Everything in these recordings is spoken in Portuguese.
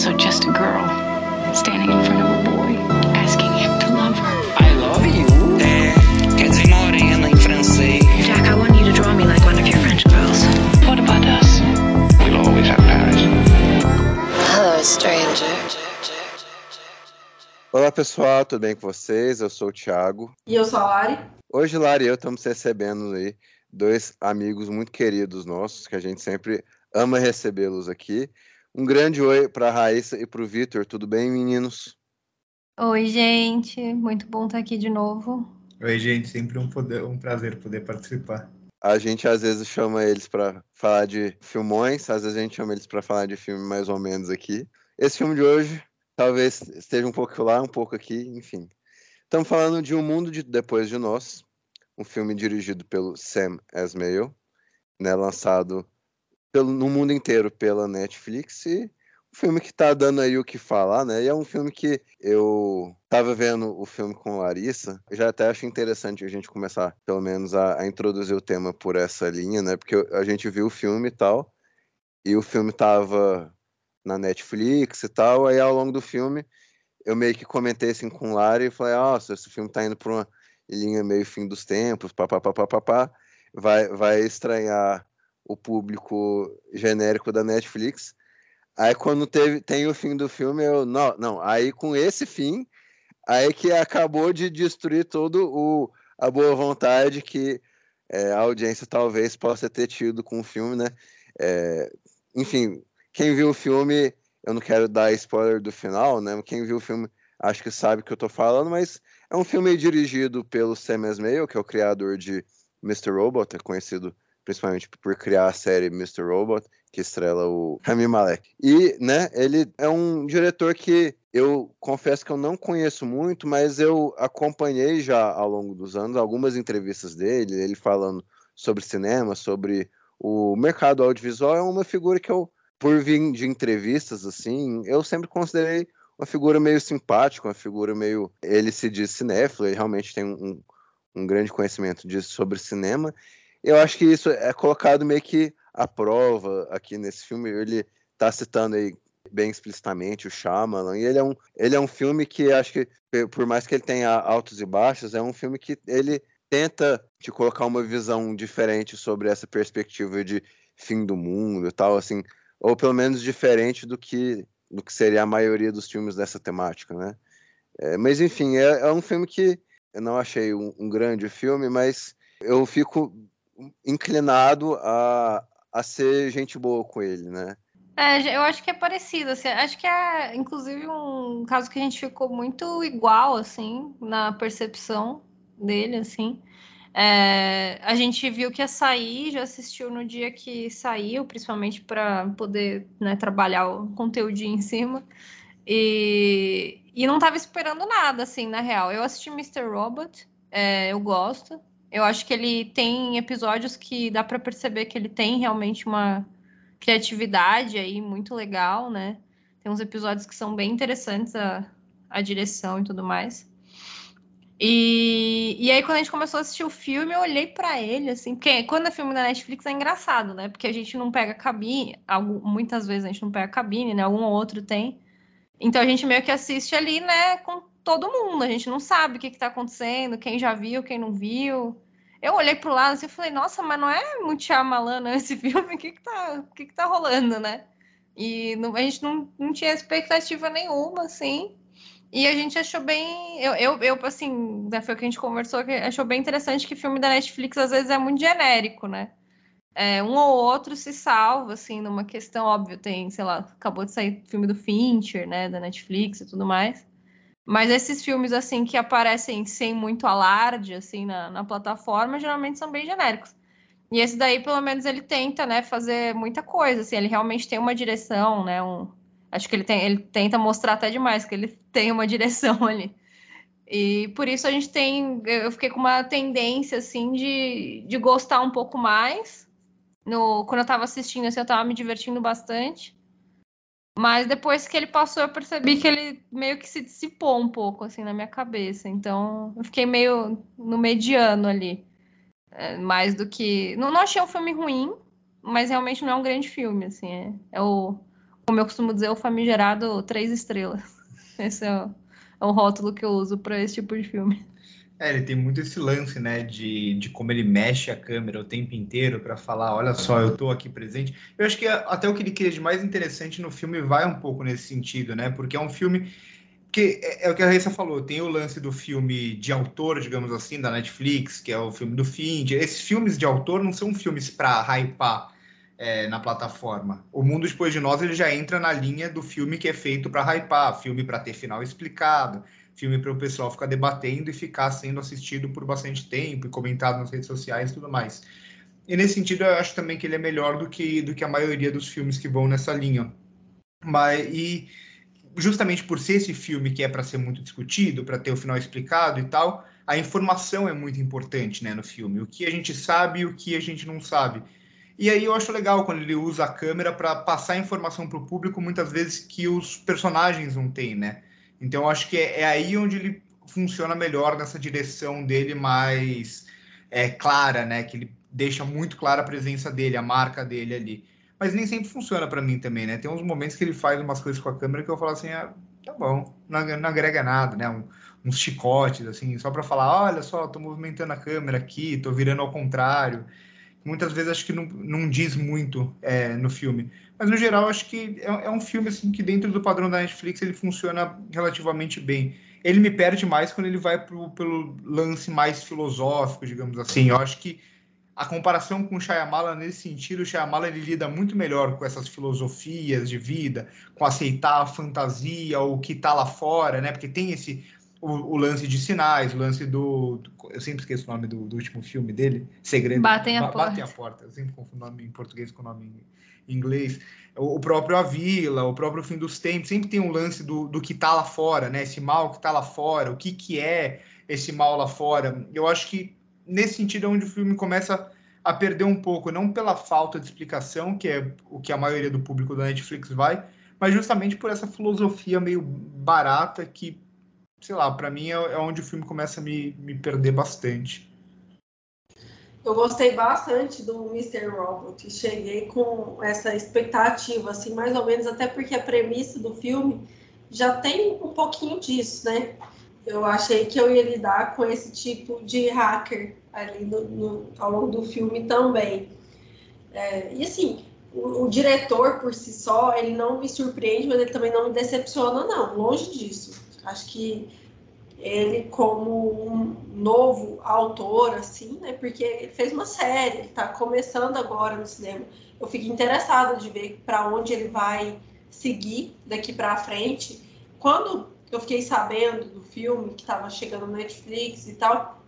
also just a girl standing in front of a boy, asking him to love her. I love you. É, quer dizer morena em francês. Jack, I want you to draw me like one of your French girls. What about us? We'll always have Paris. Hello, stranger. Olá pessoal, tudo bem com vocês? Eu sou o Thiago. E eu sou a Lari. Hoje, Lara e eu estamos recebendo aí dois amigos muito queridos nossos, que a gente sempre ama recebê-los aqui. Um grande oi para a Raíssa e para o Vitor. Tudo bem, meninos? Oi, gente. Muito bom estar aqui de novo. Oi, gente. Sempre um, poder, um prazer poder participar. A gente às vezes chama eles para falar de filmões, às vezes a gente chama eles para falar de filme mais ou menos aqui. Esse filme de hoje talvez esteja um pouco lá, um pouco aqui, enfim. Estamos falando de Um Mundo de Depois de Nós, um filme dirigido pelo Sam Esmail, né, lançado pelo, no mundo inteiro pela Netflix e um filme que está dando aí o que falar, né? E é um filme que eu estava vendo o filme com Larissa, já até acho interessante a gente começar, pelo menos, a, a introduzir o tema por essa linha, né? Porque a gente viu o filme e tal, e o filme estava na Netflix e tal, aí ao longo do filme eu meio que comentei assim com o Lara e falei, nossa, esse filme tá indo para uma linha meio fim dos tempos, papapá, vai, vai estranhar o público genérico da Netflix. Aí quando teve, tem o fim do filme, eu, não, não, aí com esse fim, aí que acabou de destruir todo o a boa vontade que é, a audiência talvez possa ter tido com o filme, né? É, enfim, quem viu o filme, eu não quero dar spoiler do final, né? Quem viu o filme acho que sabe o que eu tô falando, mas é um filme dirigido pelo Sam Esmail, que é o criador de Mr. Robot, é conhecido principalmente por criar a série Mr. Robot, que estrela o Rami Malek. E, né, ele é um diretor que eu confesso que eu não conheço muito, mas eu acompanhei já ao longo dos anos algumas entrevistas dele, ele falando sobre cinema, sobre o mercado audiovisual, é uma figura que eu, por vir de entrevistas, assim, eu sempre considerei uma figura meio simpática, uma figura meio... Ele se diz cinéfilo, ele realmente tem um, um grande conhecimento disso sobre cinema, eu acho que isso é colocado meio que à prova aqui nesse filme. Ele está citando aí bem explicitamente o Shyamalan, e ele é um, ele é um filme que acho que, por mais que ele tenha altos e baixos, é um filme que ele tenta te colocar uma visão diferente sobre essa perspectiva de fim do mundo e tal, assim, ou pelo menos diferente do que, do que seria a maioria dos filmes dessa temática, né? É, mas enfim, é, é, um filme que eu não achei um, um grande filme, mas eu fico inclinado a, a ser gente boa com ele, né? É, eu acho que é parecido, assim, acho que é, inclusive, um caso que a gente ficou muito igual, assim, na percepção dele, assim. É, a gente viu que ia sair, já assistiu no dia que saiu, principalmente para poder né, trabalhar o conteúdo em cima. E, e não estava esperando nada, assim, na real. Eu assisti Mr. Robot, é, eu gosto. Eu acho que ele tem episódios que dá para perceber que ele tem realmente uma criatividade aí muito legal, né? Tem uns episódios que são bem interessantes a, a direção e tudo mais. E, e aí, quando a gente começou a assistir o filme, eu olhei para ele, assim, porque quando é filme da Netflix é engraçado, né? Porque a gente não pega cabine, algum, muitas vezes a gente não pega cabine, né? Algum ou outro tem. Então a gente meio que assiste ali, né, com todo mundo. A gente não sabe o que está acontecendo, quem já viu, quem não viu. Eu olhei pro lado assim, e falei, nossa, mas não é muito Shyamalan esse filme? O que que tá, o que que tá rolando, né? E não, a gente não, não tinha expectativa nenhuma, assim. E a gente achou bem. Eu, eu, eu assim, né, foi o que a gente conversou, que achou bem interessante que filme da Netflix às vezes é muito genérico, né? É, um ou outro se salva, assim, numa questão óbvia. Tem, sei lá, acabou de sair filme do Fincher, né, da Netflix e tudo mais. Mas esses filmes, assim, que aparecem sem muito alarde, assim, na, na plataforma, geralmente são bem genéricos. E esse daí, pelo menos, ele tenta, né, fazer muita coisa, assim, ele realmente tem uma direção, né, um... Acho que ele, tem, ele tenta mostrar até demais que ele tem uma direção ali. E por isso a gente tem... Eu fiquei com uma tendência, assim, de, de gostar um pouco mais. No, quando eu tava assistindo, assim, eu tava me divertindo bastante. Mas depois que ele passou, eu percebi que ele meio que se dissipou um pouco, assim, na minha cabeça. Então, eu fiquei meio no mediano ali. É, mais do que. Não, não achei um filme ruim, mas realmente não é um grande filme, assim. É, é o, como eu costumo dizer, o famigerado três estrelas. Esse é o, é o rótulo que eu uso para esse tipo de filme. É, ele tem muito esse lance, né, de, de como ele mexe a câmera o tempo inteiro para falar, olha só, eu tô aqui presente. Eu acho que até o que ele cria de mais interessante no filme vai um pouco nesse sentido, né, porque é um filme que é, é o que a Raíssa falou, tem o lance do filme de autor, digamos assim, da Netflix, que é o filme do Find. Esses filmes de autor não são filmes para hypar é, na plataforma. O Mundo Depois de Nós ele já entra na linha do filme que é feito para hypar, filme para ter final explicado, filme para o pessoal ficar debatendo e ficar sendo assistido por bastante tempo e comentado nas redes sociais e tudo mais. E nesse sentido, eu acho também que ele é melhor do que, do que a maioria dos filmes que vão nessa linha. Mas, e justamente por ser esse filme que é para ser muito discutido, para ter o final explicado e tal, a informação é muito importante né, no filme. O que a gente sabe e o que a gente não sabe. E aí eu acho legal quando ele usa a câmera para passar informação para o público, muitas vezes que os personagens não têm, né? Então, acho que é, é, aí onde ele funciona melhor nessa direção dele mais é, clara, né? Que ele deixa muito clara a presença dele, a marca dele ali. Mas nem sempre funciona para mim também, né? Tem uns momentos que ele faz umas coisas com a câmera que eu falo assim, ah, tá bom, não, não agrega nada, né? Um, uns chicotes, assim, só para falar, olha só, tô movimentando a câmera aqui, tô virando ao contrário. Muitas vezes acho que não, não diz muito é, no filme. Mas no geral, acho que é, é, um filme assim que dentro do padrão da Netflix ele funciona relativamente bem. Ele me perde mais quando ele vai pro, pelo lance mais filosófico, digamos assim. Eu acho que a comparação com o Shyamala nesse sentido, o Shyamala ele lida muito melhor com essas filosofias de vida, com aceitar a fantasia, o que está lá fora, né? Porque tem esse o, o, lance de sinais, o lance do, do, Eu sempre esqueço o nome do, do último filme dele, Segredo. Batem a ba, porta. Batem a porta. Eu sempre confundo o nome em português com o nome em inglês. O, próprio A Vila, o próprio Fim dos Tempos, sempre tem um lance do, do que está lá fora, né? Esse mal que está lá fora, o que, que é esse mal lá fora. Eu acho que nesse sentido é onde o filme começa a perder um pouco, não pela falta de explicação, que é o que a maioria do público da Netflix vai, mas justamente por essa filosofia meio barata que sei lá, para mim é, é, onde o filme começa a me, me perder bastante. Eu gostei bastante do Mr. Robot. Cheguei com essa expectativa, assim, mais ou menos, até porque a premissa do filme já tem um pouquinho disso, né? Eu achei que eu ia lidar com esse tipo de hacker ali no, no, ao longo do filme também. É, e assim, o, o, diretor por si só, ele não me surpreende, mas ele também não me decepciona, não. Longe disso. Acho que ele como um novo autor, assim, né? Porque ele fez uma série, ele está começando agora no cinema. Eu fico interessada de ver para onde ele vai seguir daqui para frente. Quando eu fiquei sabendo do filme que estava chegando no Netflix e tal,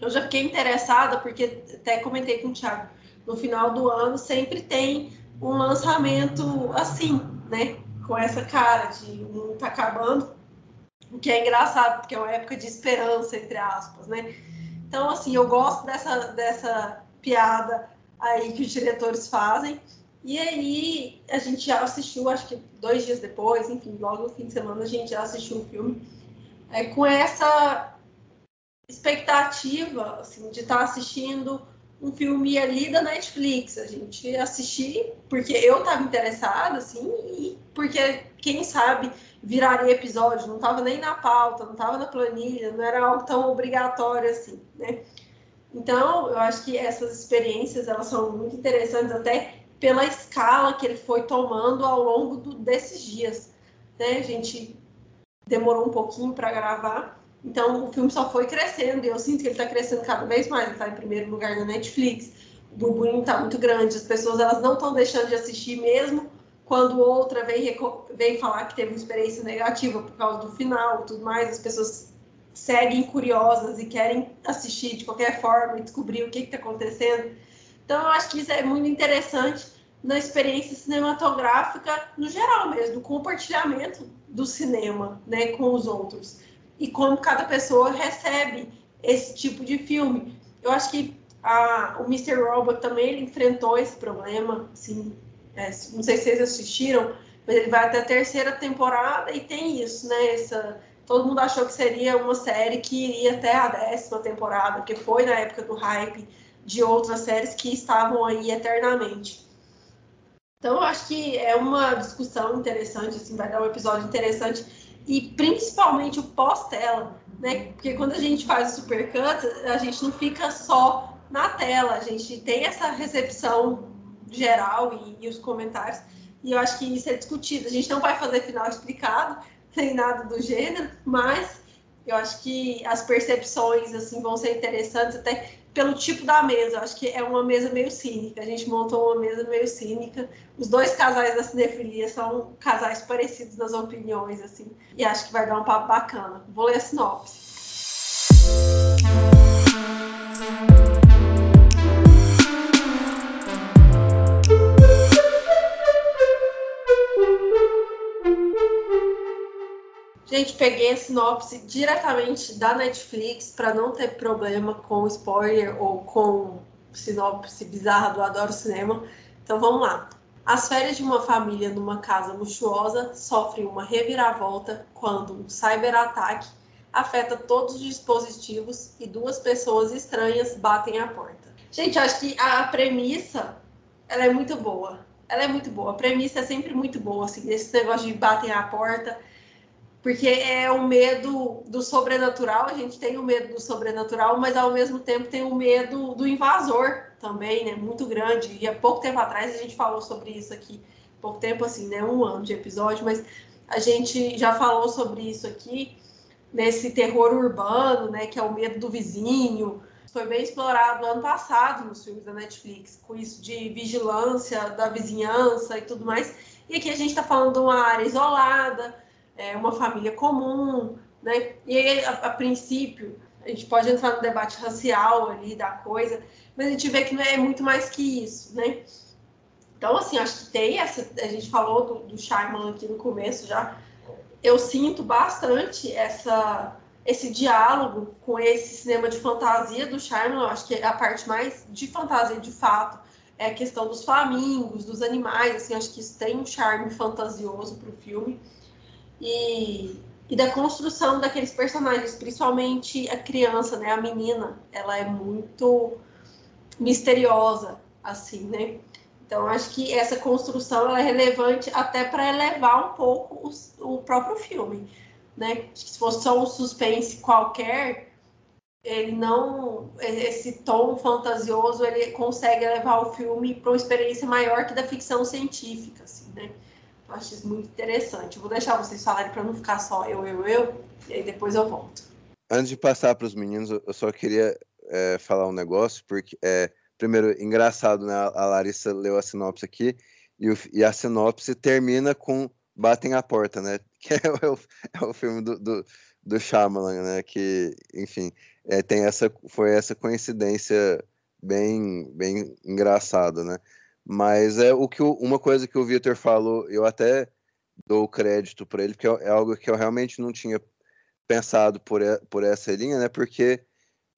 eu já fiquei interessada porque até comentei com o Thiago, no final do ano sempre tem um lançamento assim, né? Com essa cara de um tá acabando, o que é engraçado, porque é uma época de esperança, entre aspas, né? Então, assim, eu gosto dessa, dessa piada aí que os diretores fazem. E aí, a gente já assistiu, acho que dois dias depois, enfim, logo no fim de semana, a gente já assistiu o filme. É, com essa expectativa, assim, de estar tá assistindo um filme ali da Netflix. A gente assistir porque eu estava interessada, assim, e porque, quem sabe, viraria episódio, não estava nem na pauta, não estava na planilha, não era algo tão obrigatório assim, né? Então, eu acho que essas experiências, elas são muito interessantes até pela escala que ele foi tomando ao longo do, desses dias, né? A gente demorou um pouquinho para gravar, então o filme só foi crescendo e eu sinto que ele está crescendo cada vez mais, ele está em primeiro lugar na Netflix, o burburinho está muito grande, as pessoas elas não estão deixando de assistir mesmo quando outra vem, vem falar que teve uma experiência negativa por causa do final e tudo mais, as pessoas seguem curiosas e querem assistir de qualquer forma e descobrir o que está acontecendo. Então, eu acho que isso é muito interessante na experiência cinematográfica no geral mesmo, do compartilhamento do cinema né, com os outros e como cada pessoa recebe esse tipo de filme. Eu acho que a, o Mr. Robot também ele enfrentou esse problema, assim, é, não sei se vocês assistiram, mas ele vai até a terceira temporada e tem isso, né? Essa, todo mundo achou que seria uma série que iria até a décima temporada, que foi na época do hype de outras séries que estavam aí eternamente. Então, eu acho que é uma discussão interessante, assim, vai dar um episódio interessante, e principalmente o pós-tela, né? Porque quando a gente faz o supercut, a gente não fica só na tela, a gente tem essa recepção geral e, e os comentários, e eu acho que isso é discutido. A gente não vai fazer final explicado, nem nada do gênero, mas eu acho que as percepções assim vão ser interessantes até pelo tipo da mesa. Eu acho que é uma mesa meio cínica. A gente montou uma mesa meio cínica. Os dois casais da cinefilia são casais parecidos nas opiniões assim. E acho que vai dar um papo bacana. Vou ler a sinopse. Gente, peguei a sinopse diretamente da Netflix para não ter problema com spoiler ou com sinopse bizarra do Adoro Cinema. Então vamos lá. As férias de uma família numa casa luxuosa sofrem uma reviravolta quando um cyberataque afeta todos os dispositivos e duas pessoas estranhas batem a porta. Gente, acho que a premissa ela é muito boa. Ela é muito boa. A premissa é sempre muito boa, assim, esse negócio de batem a porta porque é o medo do sobrenatural, a gente tem o medo do sobrenatural, mas ao mesmo tempo tem o medo do invasor também, né? Muito grande. E há pouco tempo atrás a gente falou sobre isso aqui, pouco tempo assim, né? Um ano de episódio, mas a gente já falou sobre isso aqui, nesse terror urbano, né? Que é o medo do vizinho. Foi bem explorado ano passado nos filmes da Netflix, com isso de vigilância da vizinhança e tudo mais. E aqui a gente está falando de uma área isolada é, uma família comum, né? E aí, a, a, princípio, a gente pode entrar no debate racial ali da coisa, mas a gente vê que não é muito mais que isso, né? Então, assim, acho que tem essa. A gente falou do, do Shyamalan aqui no começo já. Eu sinto bastante essa, esse diálogo com esse cinema de fantasia do Shyamalan. Acho que a parte mais de fantasia de fato é a questão dos flamingos, dos animais. Assim, acho que isso tem um charme fantasioso para o filme e, e da construção daqueles personagens, principalmente a criança, né, a menina, ela é muito misteriosa, assim, né? Então, acho que essa construção é relevante até para elevar um pouco o, próprio filme, né? Se fosse só um suspense qualquer, ele não... Esse tom fantasioso, ele consegue levar o filme para uma experiência maior que da ficção científica, assim, né? Acho isso muito interessante. Vou deixar vocês falarem para não ficar só eu, eu, eu, e aí depois eu volto. Antes de passar para os meninos, eu só queria é, falar um negócio, porque, é, primeiro, engraçado, né? A Larissa leu a sinopse aqui, e, o, e a sinopse termina com Batem a Porta, né? Que é o, é o filme do, do, do Shyamalan, né? Que, enfim, é, tem essa, foi essa coincidência bem, bem engraçada, né? Mas é o que uma coisa que o Victor falou, eu até dou crédito para ele, porque é, é algo que eu realmente não tinha pensado por, por essa linha, né? Porque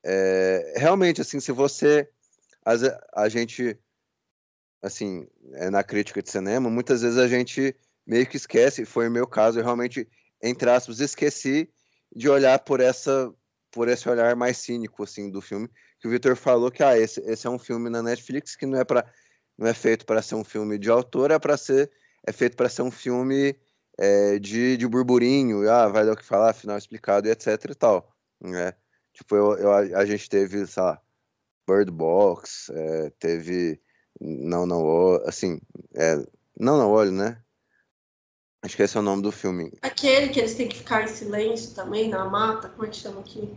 é, realmente, assim, se você a, gente assim, é, na crítica de cinema, muitas vezes a gente meio que esquece, foi o meu caso, eu realmente, entre aspas, esqueci de olhar por essa por esse olhar mais cínico assim do filme, que o Victor falou que ah, esse, esse é um filme na Netflix que não é para não é feito para ser um filme de autor, é para ser é feito para ser um filme é, de, de burburinho, ah, vai dar o que falar, final explicado e etc e tal, né? Tipo, eu, eu a, gente teve, sei lá, Bird Box, é, teve não não assim, é, não não olho, né? Acho que esse é o nome do filme. Aquele que eles têm que ficar em silêncio também na mata, como é que chama aqui?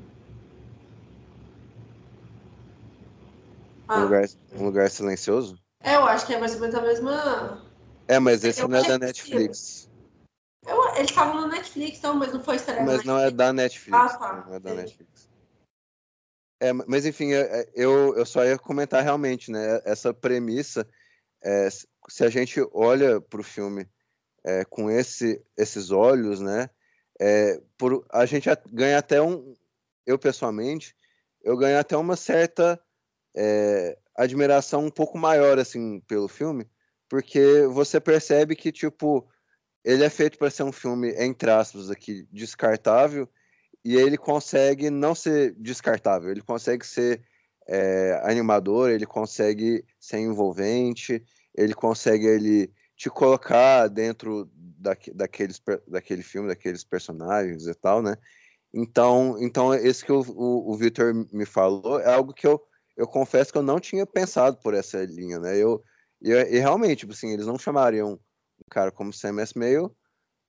Ah. Um, lugar, um lugar silencioso? É, eu acho que é mais ou menos a mesma. É, mas esse eu não é da Netflix. Eu, eles estavam na Netflix, então, mas não foi estreia Mas não é da Netflix. Ah, tá. Não é da Netflix. É, mas enfim, é, é, eu, eu só ia comentar realmente, né? Essa premissa, é, se a gente olha para o filme é, com esse, esses olhos, né? É, por, a gente ganha até um. Eu pessoalmente, eu ganho até uma certa é, admiração um pouco maior assim pelo filme, porque você percebe que tipo ele é feito para ser um filme entre aspas aqui descartável e ele consegue não ser descartável, ele consegue ser é, animador, ele consegue ser envolvente, ele consegue ele te colocar dentro da, daqueles, daquele filme, daqueles personagens e tal, né? Então, então esse que o, o, o Victor me falou é algo que eu, eu confesso que eu não tinha pensado por essa linha, né? Eu, e, e realmente, tipo assim, eles não chamariam um cara como Sam Esmail,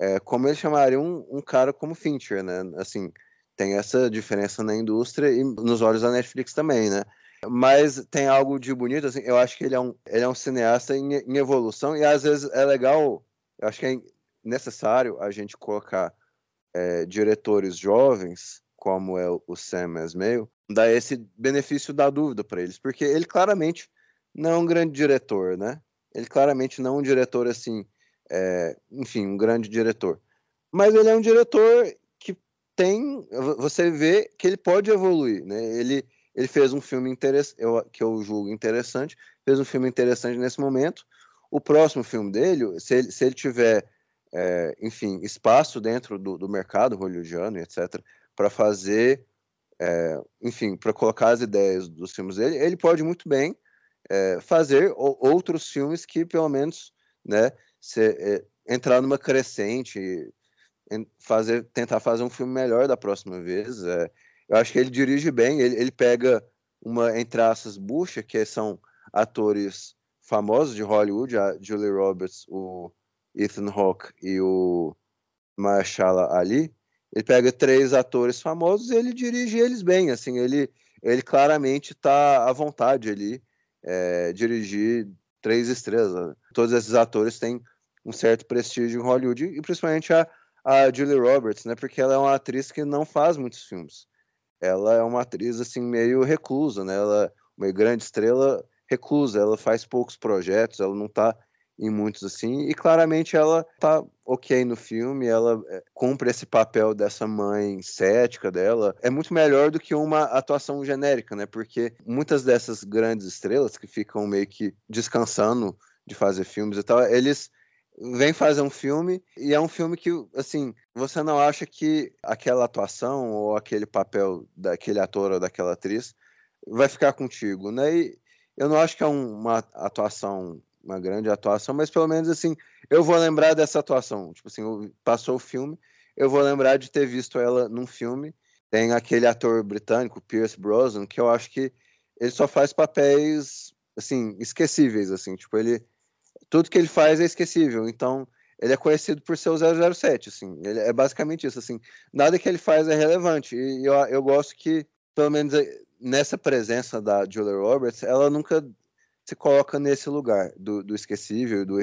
é, como eles chamariam um, um, cara como Fincher, né? Assim, tem essa diferença na indústria e nos olhos da Netflix também, né? Mas tem algo de bonito, assim, eu acho que ele é um, ele é um cineasta em, em evolução e às vezes é legal, eu acho que é necessário a gente colocar é, diretores jovens, como é o Sam Esmail, dar esse benefício da dúvida para eles, porque ele claramente não é um grande diretor, né? Ele claramente não é um diretor assim, é, enfim, um grande diretor. Mas ele é um diretor que tem, você vê que ele pode evoluir, né? Ele, ele fez um filme interessante, que eu julgo interessante, fez um filme interessante nesse momento. O próximo filme dele, se ele, se ele tiver, é, enfim, espaço dentro do, do mercado hollywoodiano, etc., para fazer, é, enfim, para colocar as ideias dos filmes dele, ele pode muito bem é, fazer outros filmes que, pelo menos, né, é, entrar numa crescente, fazer, tentar fazer um filme melhor da próxima vez. É, eu acho que ele dirige bem, ele, ele pega uma, entre aspas, bucha, que são atores famosos de Hollywood, a Julie Roberts, o Ethan Hawke e o Mahershala Ali. Ele pega três atores famosos e ele dirige eles bem, assim, ele, ele claramente está à vontade ali é, dirigir três estrelas. Todos esses atores têm um certo prestígio em Hollywood, e principalmente a, a Julie Roberts, né? Porque ela é uma atriz que não faz muitos filmes. Ela é uma atriz, assim, meio reclusa, né? Ela uma grande estrela reclusa, ela faz poucos projetos, ela não está em muitos assim, e claramente ela tá ok no filme, ela é, cumpre esse papel dessa mãe cética dela, é muito melhor do que uma atuação genérica, né? Porque muitas dessas grandes estrelas que ficam meio que descansando de fazer filmes e tal, eles vêm fazer um filme e é um filme que, assim, você não acha que aquela atuação ou aquele papel daquele ator ou daquela atriz vai ficar contigo, né? E eu não acho que é um, uma atuação uma grande atuação, mas pelo menos assim, eu vou lembrar dessa atuação. Tipo assim, passou o filme, eu vou lembrar de ter visto ela num filme. Tem aquele ator britânico, Pierce Brosnan, que eu acho que ele só faz papéis assim, esquecíveis assim, tipo, ele tudo que ele faz é esquecível. Então, ele é conhecido por ser o 007, assim. Ele é basicamente isso, assim. Nada que ele faz é relevante. E eu, eu gosto que, pelo menos eh, nessa presença da Julia Roberts, ela nunca se coloca nesse lugar do, do esquecível, do,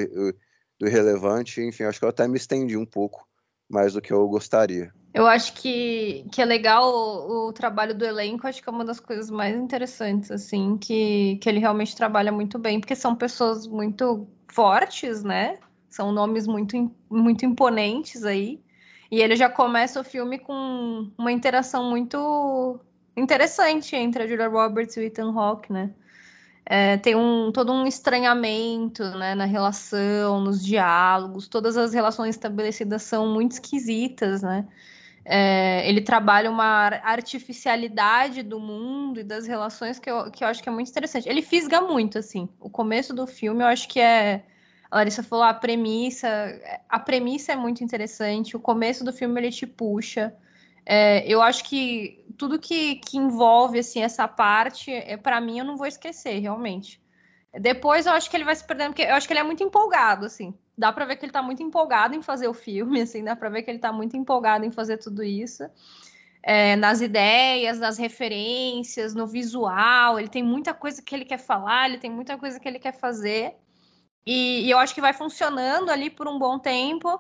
do irrelevante. Enfim, acho que eu até me estendi um pouco mais do que eu gostaria. Eu acho que, que é legal o, o, trabalho do elenco, acho que é uma das coisas mais interessantes, assim, que, que ele realmente trabalha muito bem, porque são pessoas muito fortes, né? São nomes muito, muito imponentes aí. E ele já começa o filme com uma interação muito interessante entre a Julia Roberts e o Ethan Hawke, né? É, tem um, todo um estranhamento né, na relação, nos diálogos, todas as relações estabelecidas são muito esquisitas, né? É, ele trabalha uma artificialidade do mundo e das relações que eu, que eu acho que é muito interessante. Ele fisga muito, assim. O começo do filme eu acho que é. A Larissa falou a premissa. A premissa é muito interessante. O começo do filme ele te puxa. É, eu acho que tudo que, que envolve assim essa parte, é, para mim, eu não vou esquecer, realmente. Depois eu acho que ele vai se perdendo, porque eu acho que ele é muito empolgado, assim. Dá para ver que ele tá muito empolgado em fazer o filme, assim, dá para ver que ele tá muito empolgado em fazer tudo isso. É, nas ideias, nas referências, no visual, ele tem muita coisa que ele quer falar, ele tem muita coisa que ele quer fazer. E, e eu acho que vai funcionando ali por um bom tempo.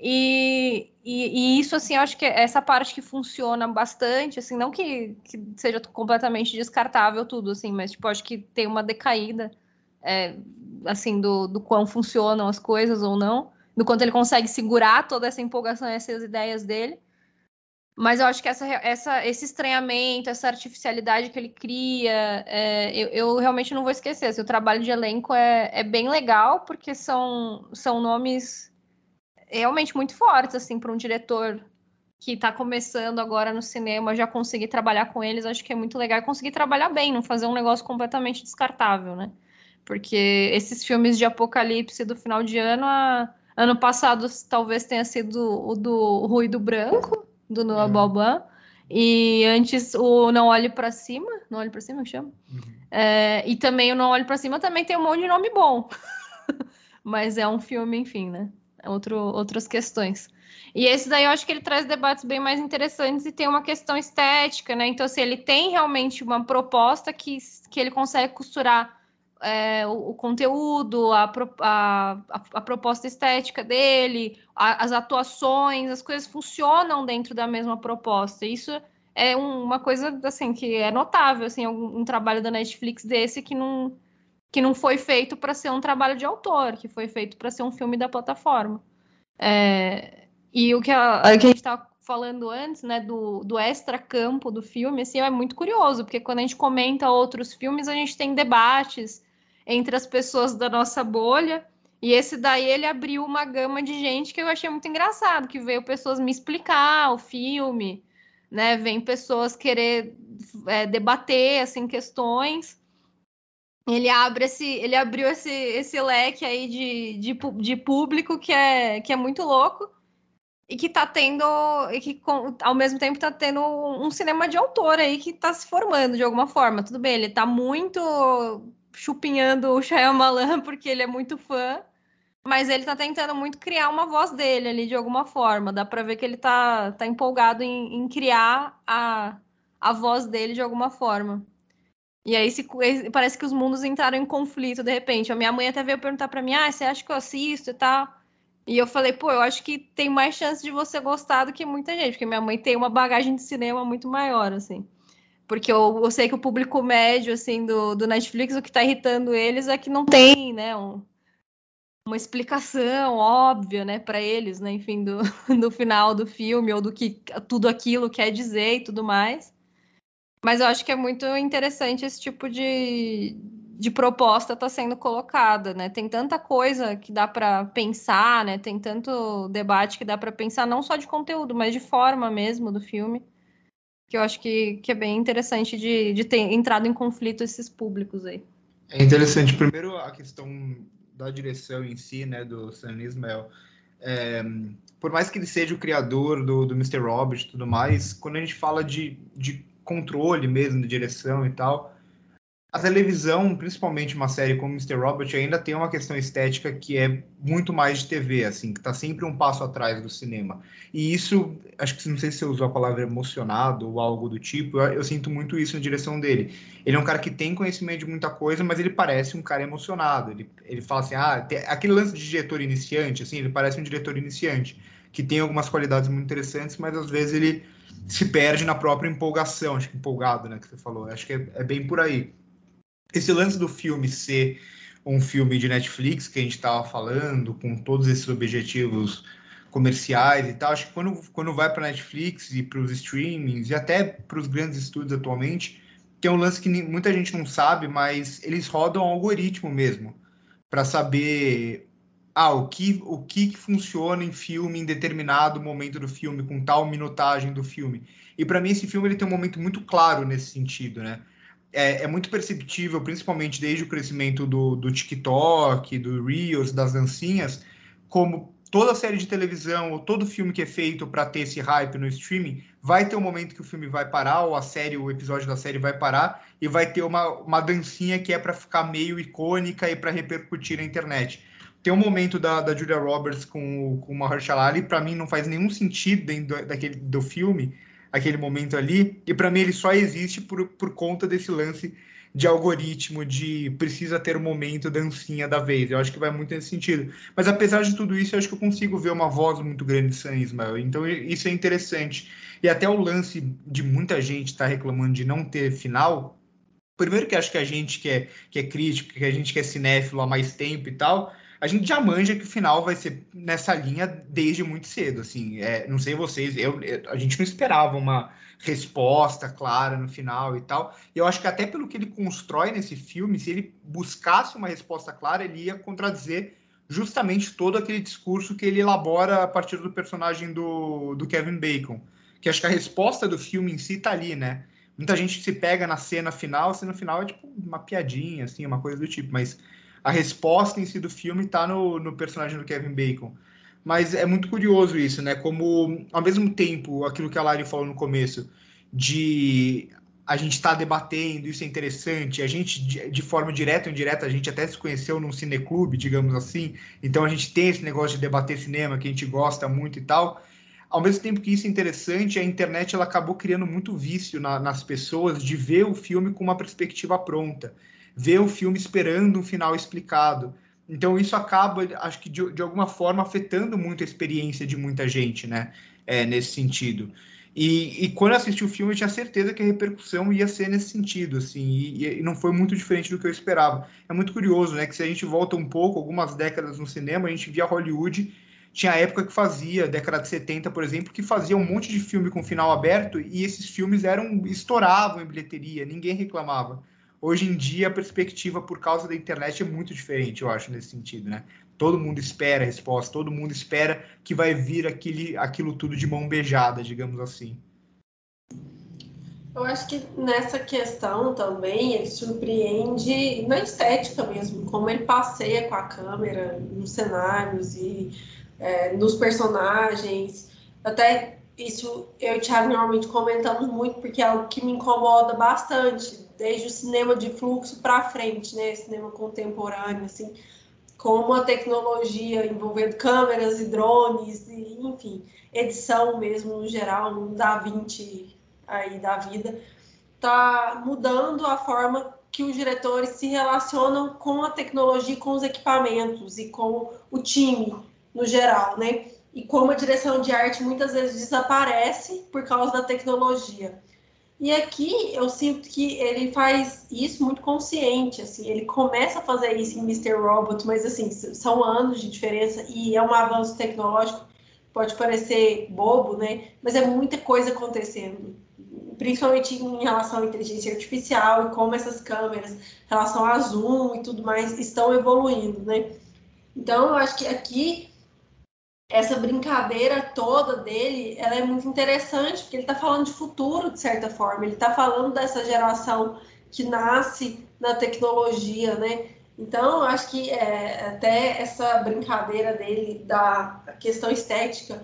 E, e, e, isso, assim, eu acho que é essa parte que funciona bastante, assim, não que, que seja completamente descartável tudo, assim, mas, tipo, acho que tem uma decaída, é, assim, do, do quão funcionam as coisas ou não, do quanto ele consegue segurar toda essa empolgação essas ideias dele. Mas eu acho que essa, essa, esse estranhamento, essa artificialidade que ele cria, é, eu, eu, realmente não vou esquecer. Assim, o trabalho de elenco é, é bem legal, porque são, são nomes realmente muito fortes, assim, para um diretor que está começando agora no cinema, já conseguir trabalhar com eles, acho que é muito legal. Conseguir trabalhar bem, não fazer um negócio completamente descartável, né? Porque esses filmes de apocalipse do final de ano, a... ano passado talvez tenha sido o do Ruído Branco, do Noah Uhum. Balban, e antes o Não Olhe Pra Cima, Não Olhe Pra Cima que chama? Uhum. É, e também o Não Olhe Pra Cima também tem um monte de nome bom. Mas é um filme, enfim, né? Outro, outras questões. E esse daí eu acho que ele traz debates bem mais interessantes e tem uma questão estética, né? Então, assim, ele tem realmente uma proposta que, que ele consegue costurar é, o, o conteúdo, a, a, a proposta estética dele, a- as atuações, as coisas funcionam dentro da mesma proposta. Isso é um- uma coisa assim que é notável, assim, um, um trabalho da Netflix desse que não que não foi feito para ser um trabalho de autor, que foi feito para ser um filme da plataforma. É, e o que a, que a gente estava falando antes, né, do, do extra-campo do filme, assim, é muito curioso, porque quando a gente comenta outros filmes, a gente tem debates entre as pessoas da nossa bolha, e esse daí ele abriu uma gama de gente que eu achei muito engraçado, que veio pessoas me explicar o filme, né, vem pessoas querer é, debater, assim, questões, ele abre esse, ele abriu esse, esse leque aí de, de, de público que é, que é muito louco e que tá tendo, e que ao mesmo tempo tá tendo um cinema de autor aí que tá se formando de alguma forma. Tudo bem, ele tá muito chupinhando o Shyamalan porque ele é muito fã, mas ele tá tentando muito criar uma voz dele ali de alguma forma. Dá pra ver que ele tá, tá empolgado em, em criar a, a voz dele de alguma forma. E aí se, parece que os mundos entraram em conflito de repente. A minha mãe até veio perguntar pra mim: ah, você acha que eu assisto e tal? E eu falei, pô, eu acho que tem mais chance de você gostar do que muita gente, porque minha mãe tem uma bagagem de cinema muito maior, assim. Porque eu, eu sei que o público médio, assim, do, do Netflix, o que tá irritando eles é que não tem, né, um- uma explicação óbvia, né, para eles, né, enfim, do, do final do filme, ou do que tudo aquilo quer dizer e tudo mais. Mas eu acho que é muito interessante esse tipo de, de proposta tá sendo colocada, né? Tem tanta coisa que dá para pensar, né? Tem tanto debate que dá para pensar não só de conteúdo, mas de forma mesmo do filme, que eu acho que, que é bem interessante de, de ter entrado em conflito esses públicos aí. É interessante. Primeiro, a questão da direção em si, né, do Sam Ismael. É, por mais que ele seja o criador do, do Mr. Robert e tudo mais, quando a gente fala de, de controle mesmo, de direção e tal, a televisão, principalmente uma série como Mr. Robert, ainda tem uma questão estética que é muito mais de TV, assim, que tá sempre um passo atrás do cinema. E isso, acho que não sei se você usou a palavra emocionado ou algo do tipo, eu, eu sinto muito isso na direção dele. Ele é um cara que tem conhecimento de muita coisa, mas ele parece um cara emocionado. Ele, ele fala assim, ah, aquele lance de diretor iniciante, assim, ele parece um diretor iniciante, que tem algumas qualidades muito interessantes, mas às vezes ele se perde na própria empolgação, acho que empolgado, né, que você falou. Acho que é, é bem por aí. Esse lance do filme ser um filme de Netflix que a gente estava falando, com todos esses objetivos comerciais e tal, acho que quando, quando vai para Netflix e para os streamings e até para os grandes estúdios atualmente, tem um lance que muita gente não sabe, mas eles rodam algoritmo mesmo para saber ah, o que, o que funciona em filme em determinado momento do filme, com tal minutagem do filme. E para mim esse filme ele tem um momento muito claro nesse sentido, né? É, é, muito perceptível, principalmente desde o crescimento do, do TikTok, do Reels, das dancinhas, como toda série de televisão ou todo filme que é feito para ter esse hype no streaming, vai ter um momento que o filme vai parar, ou a série, o episódio da série vai parar, e vai ter uma, uma dancinha que é para ficar meio icônica e para repercutir na internet. Tem um momento da, da Julia Roberts com, com o Mahershala Ali, para mim não faz nenhum sentido dentro daquele, do filme, aquele momento ali, e para mim ele só existe por, por conta desse lance de algoritmo, de precisa ter o um momento dancinha da vez. Eu acho que vai muito nesse sentido. Mas apesar de tudo isso, eu acho que eu consigo ver uma voz muito grande de Sam Ismael. Então isso é interessante. E até o lance de muita gente estar tá reclamando de não ter final. Primeiro que acho que a gente que é, que é crítico, que a gente que é cinéfilo há mais tempo e tal, a gente já manja que o final vai ser nessa linha desde muito cedo, assim, é, não sei vocês, eu, eu, a gente não esperava uma resposta clara no final e tal, e eu acho que até pelo que ele constrói nesse filme, se ele buscasse uma resposta clara, ele ia contradizer justamente todo aquele discurso que ele elabora a partir do personagem do, do Kevin Bacon, que acho que a resposta do filme em si tá ali, né, muita gente se pega na cena final, a cena final é tipo uma piadinha, assim, uma coisa do tipo, mas a resposta em si do filme está no, no personagem do Kevin Bacon. Mas é muito curioso isso, né? Como, ao mesmo tempo, aquilo que a Lari falou no começo, de a gente estar tá debatendo, isso é interessante, a gente, de, de, forma direta ou indireta, a gente até se conheceu num cineclube, digamos assim, então a gente tem esse negócio de debater cinema, que a gente gosta muito e tal. Ao mesmo tempo que isso é interessante, a internet ela acabou criando muito vício na, nas pessoas de ver o filme com uma perspectiva pronta, ver o filme esperando um final explicado. Então isso acaba, acho que de, de alguma forma, afetando muito a experiência de muita gente, né? É, nesse sentido. E, e, quando eu assisti o filme, eu tinha certeza que a repercussão ia ser nesse sentido, assim, e, e, não foi muito diferente do que eu esperava. É muito curioso, né, que se a gente volta um pouco, algumas décadas no cinema, a gente via Hollywood, tinha época que fazia, década de 70, por exemplo, que fazia um monte de filme com final aberto, e esses filmes eram estouravam em bilheteria, ninguém reclamava. Hoje em dia, a perspectiva por causa da internet é muito diferente, eu acho, nesse sentido, né? Todo mundo espera a resposta, todo mundo espera que vai vir aquele, aquilo tudo de mão beijada, digamos assim. Eu acho que nessa questão também ele surpreende na estética mesmo, como ele passeia com a câmera nos cenários e é, nos personagens. Até isso eu e o Thiago normalmente comentamos muito, porque é algo que me incomoda bastante desde o cinema de fluxo para frente, né, cinema contemporâneo, assim, como a tecnologia envolvendo câmeras e drones, e, enfim, edição mesmo no geral, um Da Vinci aí da vida, tá mudando a forma que os diretores se relacionam com a tecnologia, com os equipamentos e com o time no geral, né? E como a direção de arte muitas vezes desaparece por causa da tecnologia. E aqui eu sinto que ele faz isso muito consciente, assim, ele começa a fazer isso em Mr. Robot, mas assim, são anos de diferença e é um avanço tecnológico, pode parecer bobo, né? Mas é muita coisa acontecendo, principalmente em relação à inteligência artificial e como essas câmeras, relação a zoom e tudo mais, estão evoluindo, né? Então, eu acho que aqui essa brincadeira toda dele, ela é muito interessante, porque ele está falando de futuro, de certa forma. Ele está falando dessa geração que nasce na tecnologia, né? Então, acho que é, até essa brincadeira dele da questão estética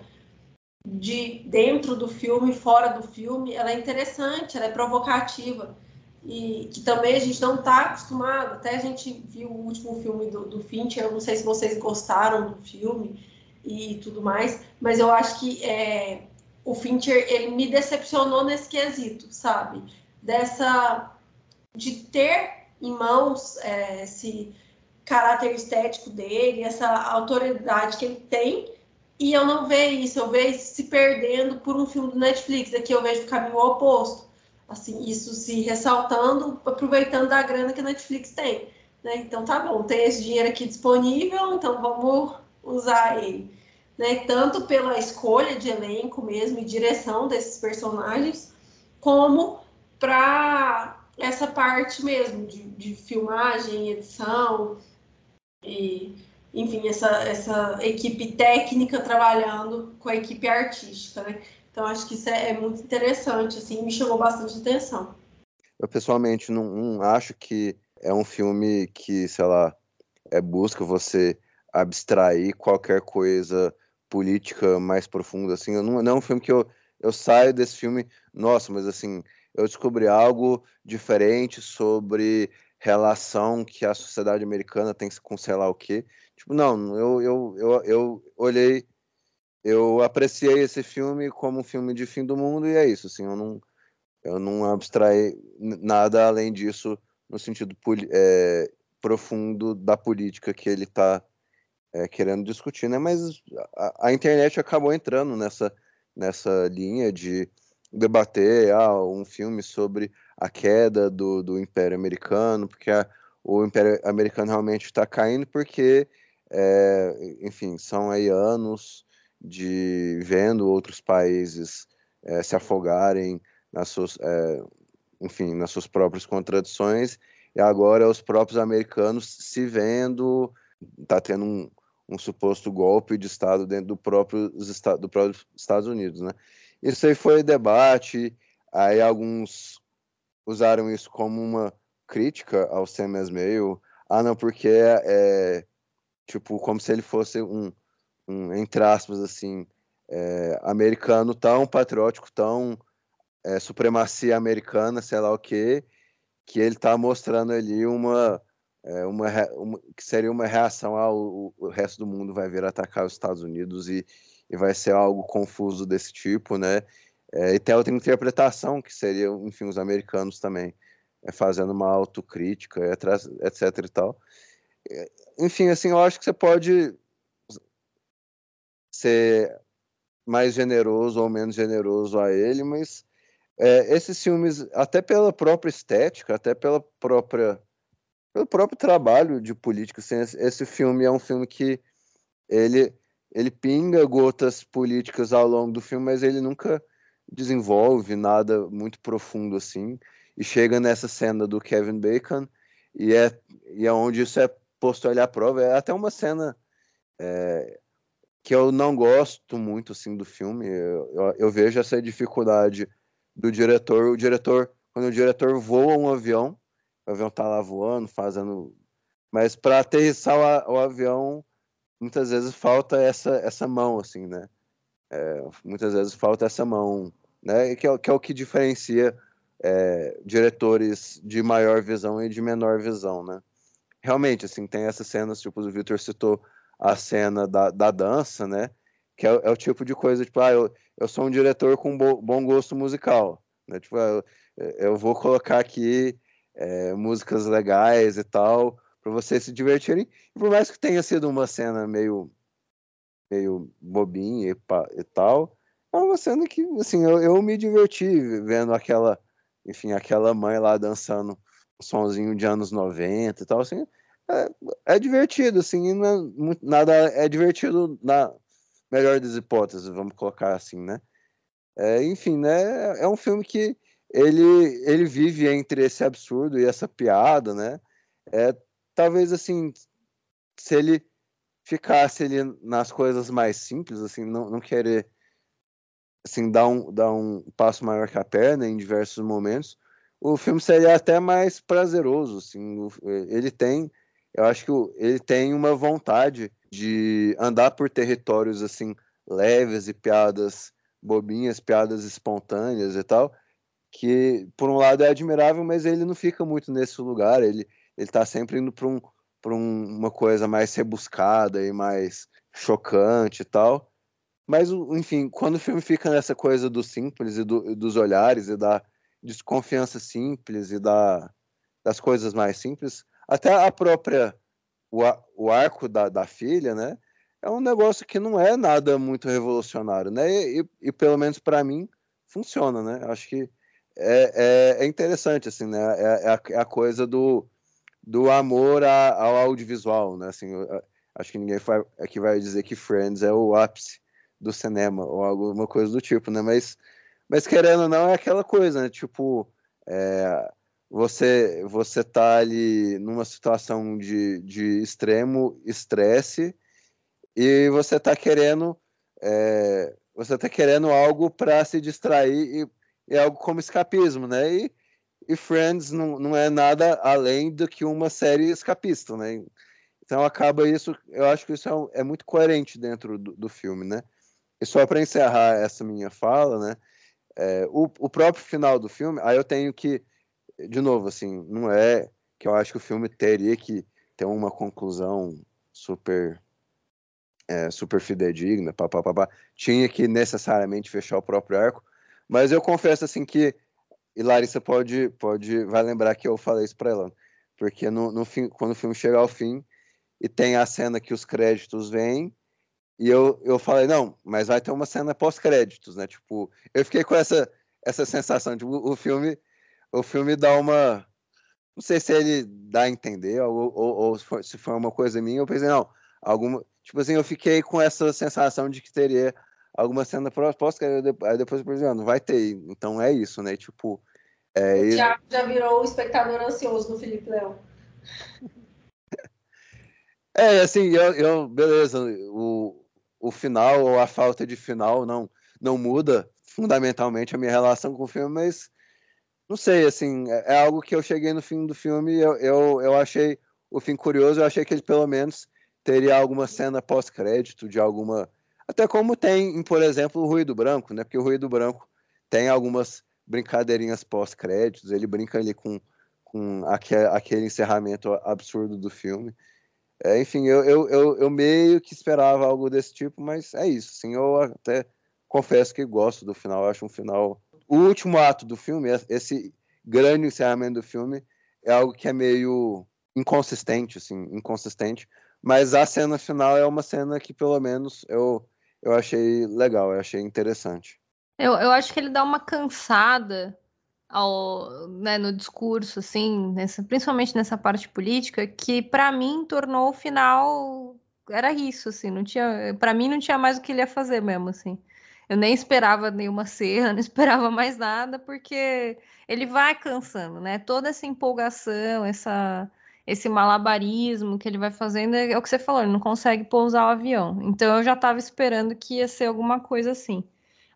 de dentro do filme, fora do filme, ela é interessante, ela é provocativa. E que também a gente não está acostumado. Até a gente viu o último filme do, do Fincher, eu não sei se vocês gostaram do filme e tudo mais, mas eu acho que é, o Fincher ele me decepcionou nesse quesito, sabe? Dessa de ter em mãos é, esse caráter estético dele, essa autoridade que ele tem, e eu não vejo isso, eu vejo se perdendo por um filme do Netflix, aqui eu vejo o caminho oposto, assim, isso se ressaltando, aproveitando da grana que a Netflix tem, né? Então tá bom, tem esse dinheiro aqui disponível, então vamos usar ele né? Tanto pela escolha de elenco mesmo e direção desses personagens, como para essa parte mesmo de, de filmagem, edição e enfim, essa, essa equipe técnica trabalhando com a equipe artística, né? Então, acho que isso é, é muito interessante, assim, me chamou bastante atenção. Eu, pessoalmente, não, não, acho que é um filme que, sei lá, é, busca você abstrair qualquer coisa política mais profunda, assim, não, não é um filme que eu, eu saio desse filme, nossa, mas assim, eu descobri algo diferente sobre relação que a sociedade americana tem com sei lá o quê. Tipo, não, eu, eu, eu, eu olhei, eu apreciei esse filme como um filme de fim do mundo e é isso, assim, eu não, eu não abstraí nada além disso no sentido é, profundo da política que ele está é, querendo discutir, né? Mas a, a, internet acabou entrando nessa, nessa linha de debater ah, um filme sobre a queda do, do Império Americano, porque a, o Império Americano realmente está caindo, porque, é, enfim, são aí anos de vendo outros países é, se afogarem nas suas, é, enfim, nas suas próprias contradições, e agora os próprios americanos se vendo, está tendo um, um suposto golpe de Estado dentro do próprio, do próprio Estados Unidos, né? Isso aí foi debate, aí alguns usaram isso como uma crítica ao Sam Esmail, ah, não, porque é, é tipo, como se ele fosse um, um entre aspas, assim, é, americano tão patriótico, tão é, supremacia americana, sei lá o que, que ele está mostrando ali uma, é, uma, uma, que seria uma reação ao o, resto do mundo vai vir atacar os Estados Unidos e, e vai ser algo confuso desse tipo, né? É, e tem outra interpretação que seria, enfim, os americanos também é, fazendo uma autocrítica, etc e tal. É, enfim, assim, eu acho que você pode ser mais generoso ou menos generoso a ele, mas é, esses filmes, até pela própria estética, até pela própria pelo próprio trabalho de política, assim, esse filme é um filme que ele ele pinga gotas políticas ao longo do filme, mas ele nunca desenvolve nada muito profundo assim. E chega nessa cena do Kevin Bacon e é, e é onde isso é posto ali à prova. É até uma cena é, que eu não gosto muito assim do filme. Eu, eu, eu, vejo essa dificuldade do diretor. O diretor, quando o diretor voa um avião, o avião tá lá voando, fazendo. Mas para aterrissar o, o, avião, muitas vezes falta essa, essa mão, assim, né? É, muitas vezes falta essa mão, né? Que é, que é o que diferencia é, diretores de maior visão e de menor visão, né? Realmente, assim, tem essas cenas, tipo, o Victor citou a cena da, da dança, né? Que é, é, o tipo de coisa, tipo, ah, eu, eu sou um diretor com bo, bom gosto musical, né? Tipo, eu, eu vou colocar aqui é, músicas legais e tal, para vocês se divertirem. E por mais que tenha sido uma cena meio, meio bobinha e, e tal, é uma cena que, assim, eu, eu me diverti vendo aquela, enfim, aquela mãe lá dançando um sonzinho de anos 90 e tal, assim, é, é divertido, assim, não é, nada é divertido na melhor das hipóteses, vamos colocar assim, né? É, enfim, né? É um filme que ele, ele vive entre esse absurdo e essa piada, né? É, talvez assim, se ele ficasse ali nas coisas mais simples, assim, não, não querer assim, dar um, dar um passo maior que a perna em diversos momentos, o filme seria até mais prazeroso, assim, ele tem eu acho que ele tem uma vontade de andar por territórios assim leves e piadas bobinhas, piadas espontâneas e tal, que por um lado é admirável, mas ele não fica muito nesse lugar, ele ele tá sempre indo para um, um, uma coisa mais rebuscada e mais chocante e tal. Mas, enfim, quando o filme fica nessa coisa do simples e do, dos olhares e da desconfiança simples e da, das coisas mais simples, até a própria o, o arco da, da filha, né? É um negócio que não é nada muito revolucionário, né? E, e, e pelo menos para mim funciona, né? Acho que é, é, é interessante, assim, né? É, é, a, é, a, coisa do, do amor a, ao audiovisual, né? Assim, eu, acho que ninguém vai, aqui vai dizer que Friends é o ápice do cinema ou alguma coisa do tipo, né? Mas, mas querendo ou não, é aquela coisa, né? Tipo, é, você você tá ali numa situação de, de extremo estresse e você tá querendo é, você tá querendo algo para se distrair e, e, algo como escapismo, né? E, e Friends não, não é nada além do que uma série escapista, né? Então acaba isso, eu acho que isso é, é muito coerente dentro do, do filme, né? E só para encerrar essa minha fala, né? É, o, o próprio final do filme, aí eu tenho que de novo, assim, não é que eu acho que o filme teria que ter uma conclusão super é, super fidedigna, papapá. tinha que necessariamente fechar o próprio arco, mas eu confesso assim que e Larissa pode pode vai lembrar que eu falei isso para ela, porque no, no fim, quando o filme chega ao fim e tem a cena que os créditos vêm e eu, eu falei, não, mas vai ter uma cena pós-créditos, né? Tipo, eu fiquei com essa, essa sensação de o, o filme o filme dá uma. Não sei se ele dá a entender, ou, ou, ou se foi uma coisa minha, eu pensei, não, alguma. Tipo assim, eu fiquei com essa sensação de que teria alguma cena pós aí depois eu pensei, não vai ter, então é isso, né? Tipo. É, o Thiago já virou o espectador ansioso do Felipe Leão. É, assim, eu, eu, beleza, o, o final ou a falta de final não, não muda fundamentalmente a minha relação com o filme, mas não sei, assim, é, é algo que eu cheguei no fim do filme eu, eu, eu achei o fim curioso, eu achei que ele pelo menos teria alguma cena pós-crédito de alguma. Até como tem, por exemplo, o Ruído Branco, né? Porque o Ruído Branco tem algumas brincadeirinhas pós-créditos, ele brinca ali com, com aquele, aquele encerramento absurdo do filme. É, enfim, eu, eu, eu, eu, meio que esperava algo desse tipo, mas é isso. Assim, eu até confesso que gosto do final. Acho um final. O último ato do filme, esse grande encerramento do filme, é algo que é meio inconsistente, assim, inconsistente. Mas a cena final é uma cena que, pelo menos, eu, eu achei legal, eu achei interessante. Eu, eu acho que ele dá uma cansada ao, né, no discurso, assim, nessa, principalmente nessa parte política, que para mim tornou o final era isso, assim, não tinha, para mim não tinha mais o que ele ia fazer mesmo, assim. Eu nem esperava nenhuma cena, não esperava mais nada, porque ele vai cansando, né? Toda essa empolgação, essa esse malabarismo que ele vai fazendo é o que você falou, ele não consegue pousar o avião. Então eu já estava esperando que ia ser alguma coisa assim.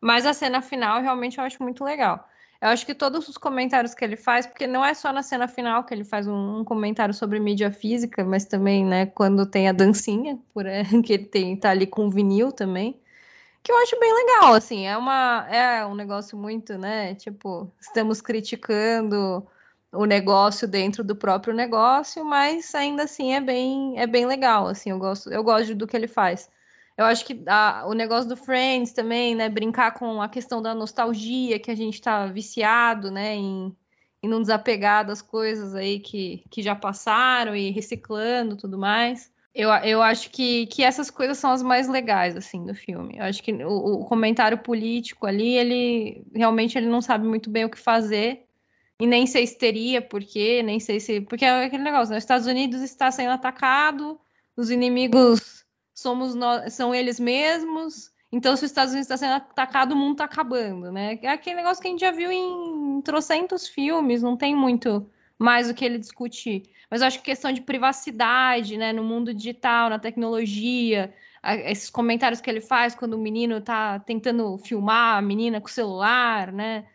Mas a cena final realmente eu acho muito legal. Eu acho que todos os comentários que ele faz, porque não é só na cena final que ele faz um, um comentário sobre mídia física, mas também, né, quando tem a dancinha, por, que ele tem, tá ali com vinil também, que eu acho bem legal, assim, é uma é um negócio muito, né, tipo, estamos criticando o negócio dentro do próprio negócio, mas ainda assim é bem é bem legal, assim, eu gosto eu gosto do que ele faz. Eu acho que a, o negócio do Friends também, né? Brincar com a questão da nostalgia, que a gente está viciado, né? Em, em não desapegar das coisas aí que, que já passaram e reciclando tudo mais. Eu, eu acho que, que essas coisas são as mais legais, assim, do filme. Eu acho que o, o comentário político ali, ele realmente ele não sabe muito bem o que fazer. E nem sei se teria, porque, nem sei se. Porque é aquele negócio, né? Os Estados Unidos está sendo atacado, os inimigos somos nós, são eles mesmos. Então, se os Estados Unidos está sendo atacado, o mundo está acabando, né? É aquele negócio que a gente já viu em trocentos filmes, não tem muito mais o que ele discutir. Mas eu acho que questão de privacidade, né, no mundo digital, na tecnologia, esses comentários que ele faz quando o menino está tentando filmar a menina com o celular, né?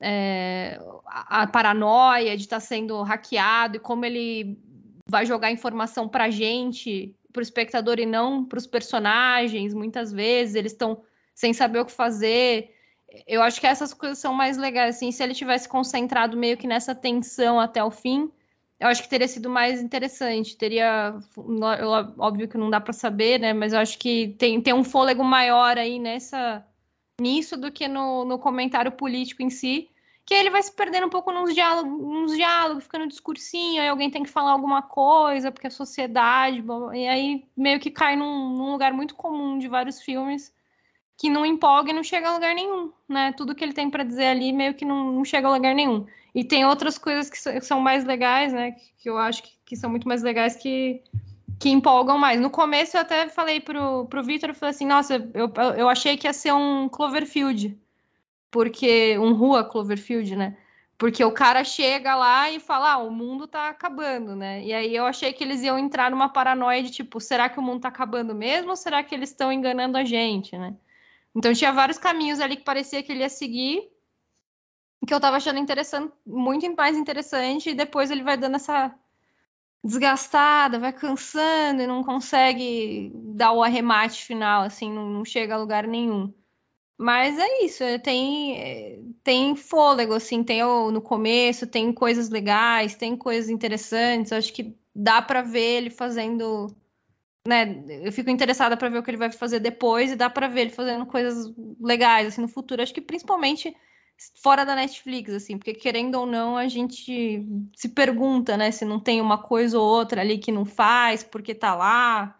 É, a, paranoia de estar tá sendo hackeado e como ele vai jogar informação para gente para o espectador e não para os personagens. Muitas vezes eles estão sem saber o que fazer. Eu acho que essas coisas são mais legais. Assim, se ele tivesse concentrado meio que nessa tensão até o fim, eu acho que teria sido mais interessante. Teria, óbvio que não dá para saber, né? Mas eu acho que tem, tem um fôlego maior aí nessa nisso do que no, no comentário político em si que ele vai se perdendo um pouco nos diálogos, nos diálogos, ficando discursinho, aí alguém tem que falar alguma coisa, porque a sociedade, e aí meio que cai num, num, lugar muito comum de vários filmes que não empolga e não chega a lugar nenhum, né? Tudo que ele tem para dizer ali meio que não, não, chega a lugar nenhum. E tem outras coisas que, so, que são mais legais, né? Que eu acho que, que, são muito mais legais que, que empolgam mais. No começo eu até falei pro, pro Victor, eu falei assim, nossa, eu, eu achei que ia ser um Cloverfield, porque um rua Cloverfield, né? Porque o cara chega lá e fala, ah, o mundo tá acabando, né? E aí eu achei que eles iam entrar numa paranoia de tipo, será que o mundo tá acabando mesmo ou será que eles estão enganando a gente, né? Então tinha vários caminhos ali que parecia que ele ia seguir, que eu tava achando interessante, muito mais interessante, e depois ele vai dando essa desgastada, vai cansando e não consegue dar o arremate final, assim, não, não chega a lugar nenhum. Mas é isso, é, tem, é, tem fôlego, assim, tem no começo, tem coisas legais, tem coisas interessantes, acho que dá para ver ele fazendo, né, eu fico interessada para ver o que ele vai fazer depois e dá para ver ele fazendo coisas legais, assim, no futuro, acho que principalmente fora da Netflix, assim, porque querendo ou não, a gente se pergunta, né, se não tem uma coisa ou outra ali que não faz, porque tá lá,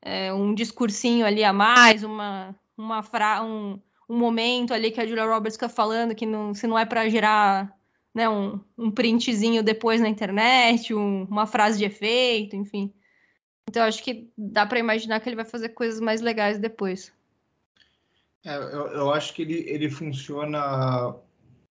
é, um discursinho ali a mais, uma, uma fra um um momento ali que a Julia Roberts fica falando que não, se não é para gerar né, um, um printzinho depois na internet, um, uma frase de efeito, enfim. Então acho que dá para imaginar que ele vai fazer coisas mais legais depois. É, eu, eu, acho que ele, ele funciona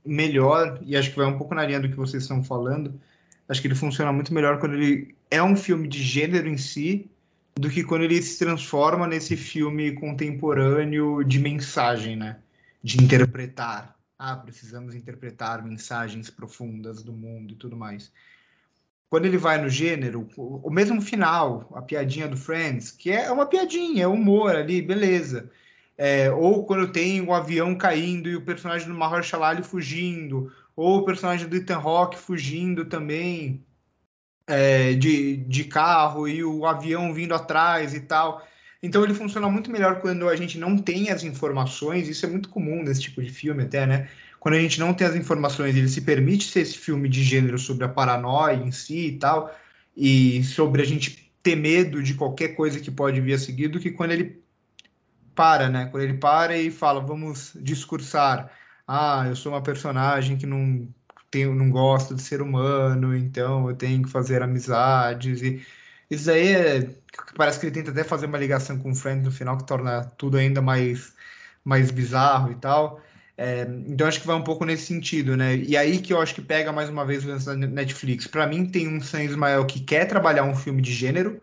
melhor, e acho que vai um pouco na linha do que vocês estão falando. Acho que ele funciona muito melhor quando ele é um filme de gênero em si, do que quando ele se transforma nesse filme contemporâneo de mensagem, né? De interpretar. Ah, precisamos interpretar mensagens profundas do mundo e tudo mais. quando ele vai no gênero, o, mesmo final, a piadinha do Friends, que é uma piadinha, é humor ali, beleza. É, ou quando tem o avião caindo e o personagem do Mahershala Ali fugindo, ou o personagem do Ethan Rock fugindo também é, de, de carro e o avião vindo atrás e tal. Então ele funciona muito melhor quando a gente não tem as informações, isso é muito comum nesse tipo de filme até, né? Quando a gente não tem as informações, ele se permite ser esse filme de gênero sobre a paranoia em si e tal, e sobre a gente ter medo de qualquer coisa que pode vir a seguir, do que quando ele para, né? Quando ele para e fala, vamos discursar. Ah, eu sou uma personagem que não tenho, não gosto de ser humano, então eu tenho que fazer amizades e isso aí é, parece que ele tenta até fazer uma ligação com o Friends no final que torna tudo ainda mais mais bizarro e tal. É, então acho que vai um pouco nesse sentido, né? E aí que eu acho que pega mais uma vez o lance da Netflix. Para mim tem um Sam Ismael que quer trabalhar um filme de gênero,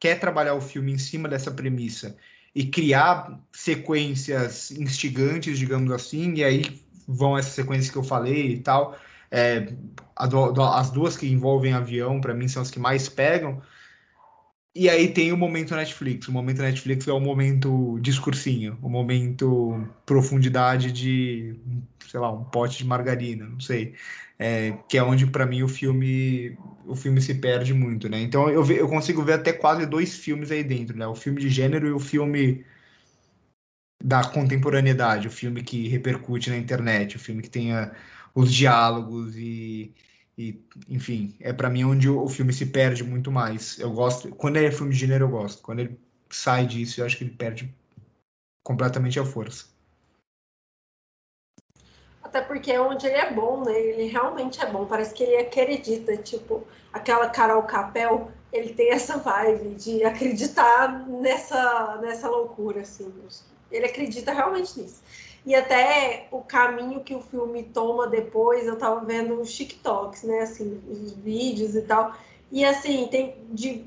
quer trabalhar o filme em cima dessa premissa e criar sequências instigantes, digamos assim, e aí vão essas sequências que eu falei e tal. É, as duas que envolvem avião, para mim, são as que mais pegam. E aí tem o momento Netflix. O momento Netflix é o momento discursinho, o momento profundidade de, sei lá, um pote de margarina, não sei. É, que é onde para mim o filme o filme se perde muito, né? Então eu, eu consigo ver até quase dois filmes aí dentro, né? O filme de gênero e o filme da contemporaneidade, o filme que repercute na internet, o filme que tenha os diálogos e, e enfim, é para mim onde o, o, filme se perde muito mais. Eu gosto, quando é filme de gênero eu gosto, quando ele sai disso eu acho que ele perde completamente a força. Até porque é onde ele é bom, né? Ele realmente é bom. Parece que ele acredita, tipo, aquela Carol Capel, ele tem essa vibe de acreditar nessa, nessa loucura, assim. Ele acredita realmente nisso. E até o caminho que o filme toma depois, eu tava vendo os TikToks, né? Assim, os vídeos e tal. E assim, tem de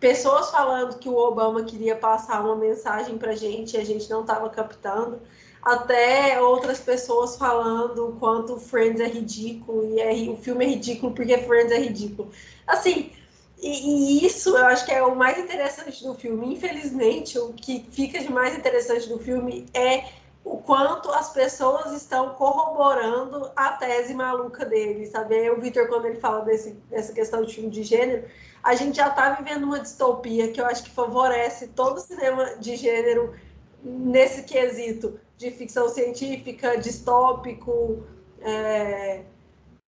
pessoas falando que o Obama queria passar uma mensagem pra gente e a gente não tava captando, até outras pessoas falando o quanto Friends é ridículo e é, o filme é ridículo porque Friends é ridículo. Assim, e, e, isso eu acho que é o mais interessante do filme. Infelizmente, o que fica de mais interessante do filme é o quanto as pessoas estão corroborando a tese maluca dele, sabe? O Victor, quando ele fala desse, dessa questão de filme de gênero, a gente já está vivendo uma distopia que eu acho que favorece todo o cinema de gênero nesse quesito de ficção científica, distópico, é,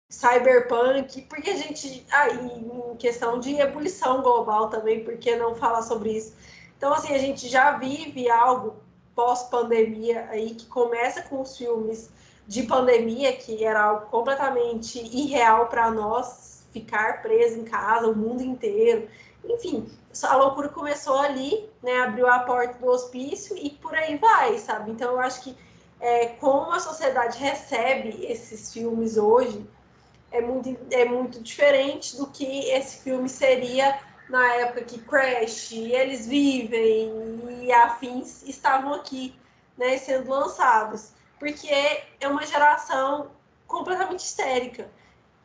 cyberpunk, porque a gente, aí, ah, em questão de ebulição global também, por que não falar sobre isso? Então, assim, a gente já vive algo pós-pandemia aí, que começa com os filmes de pandemia, que era algo completamente irreal para nós, ficar preso em casa o mundo inteiro. Enfim, a loucura começou ali, né? Abriu a porta do hospício e por aí vai, sabe? Então eu acho que é, como a sociedade recebe esses filmes hoje é muito, é muito diferente do que esse filme seria na época que Crash, Eles Vivem e afins estavam aqui, né, sendo lançados, porque é uma geração completamente histérica.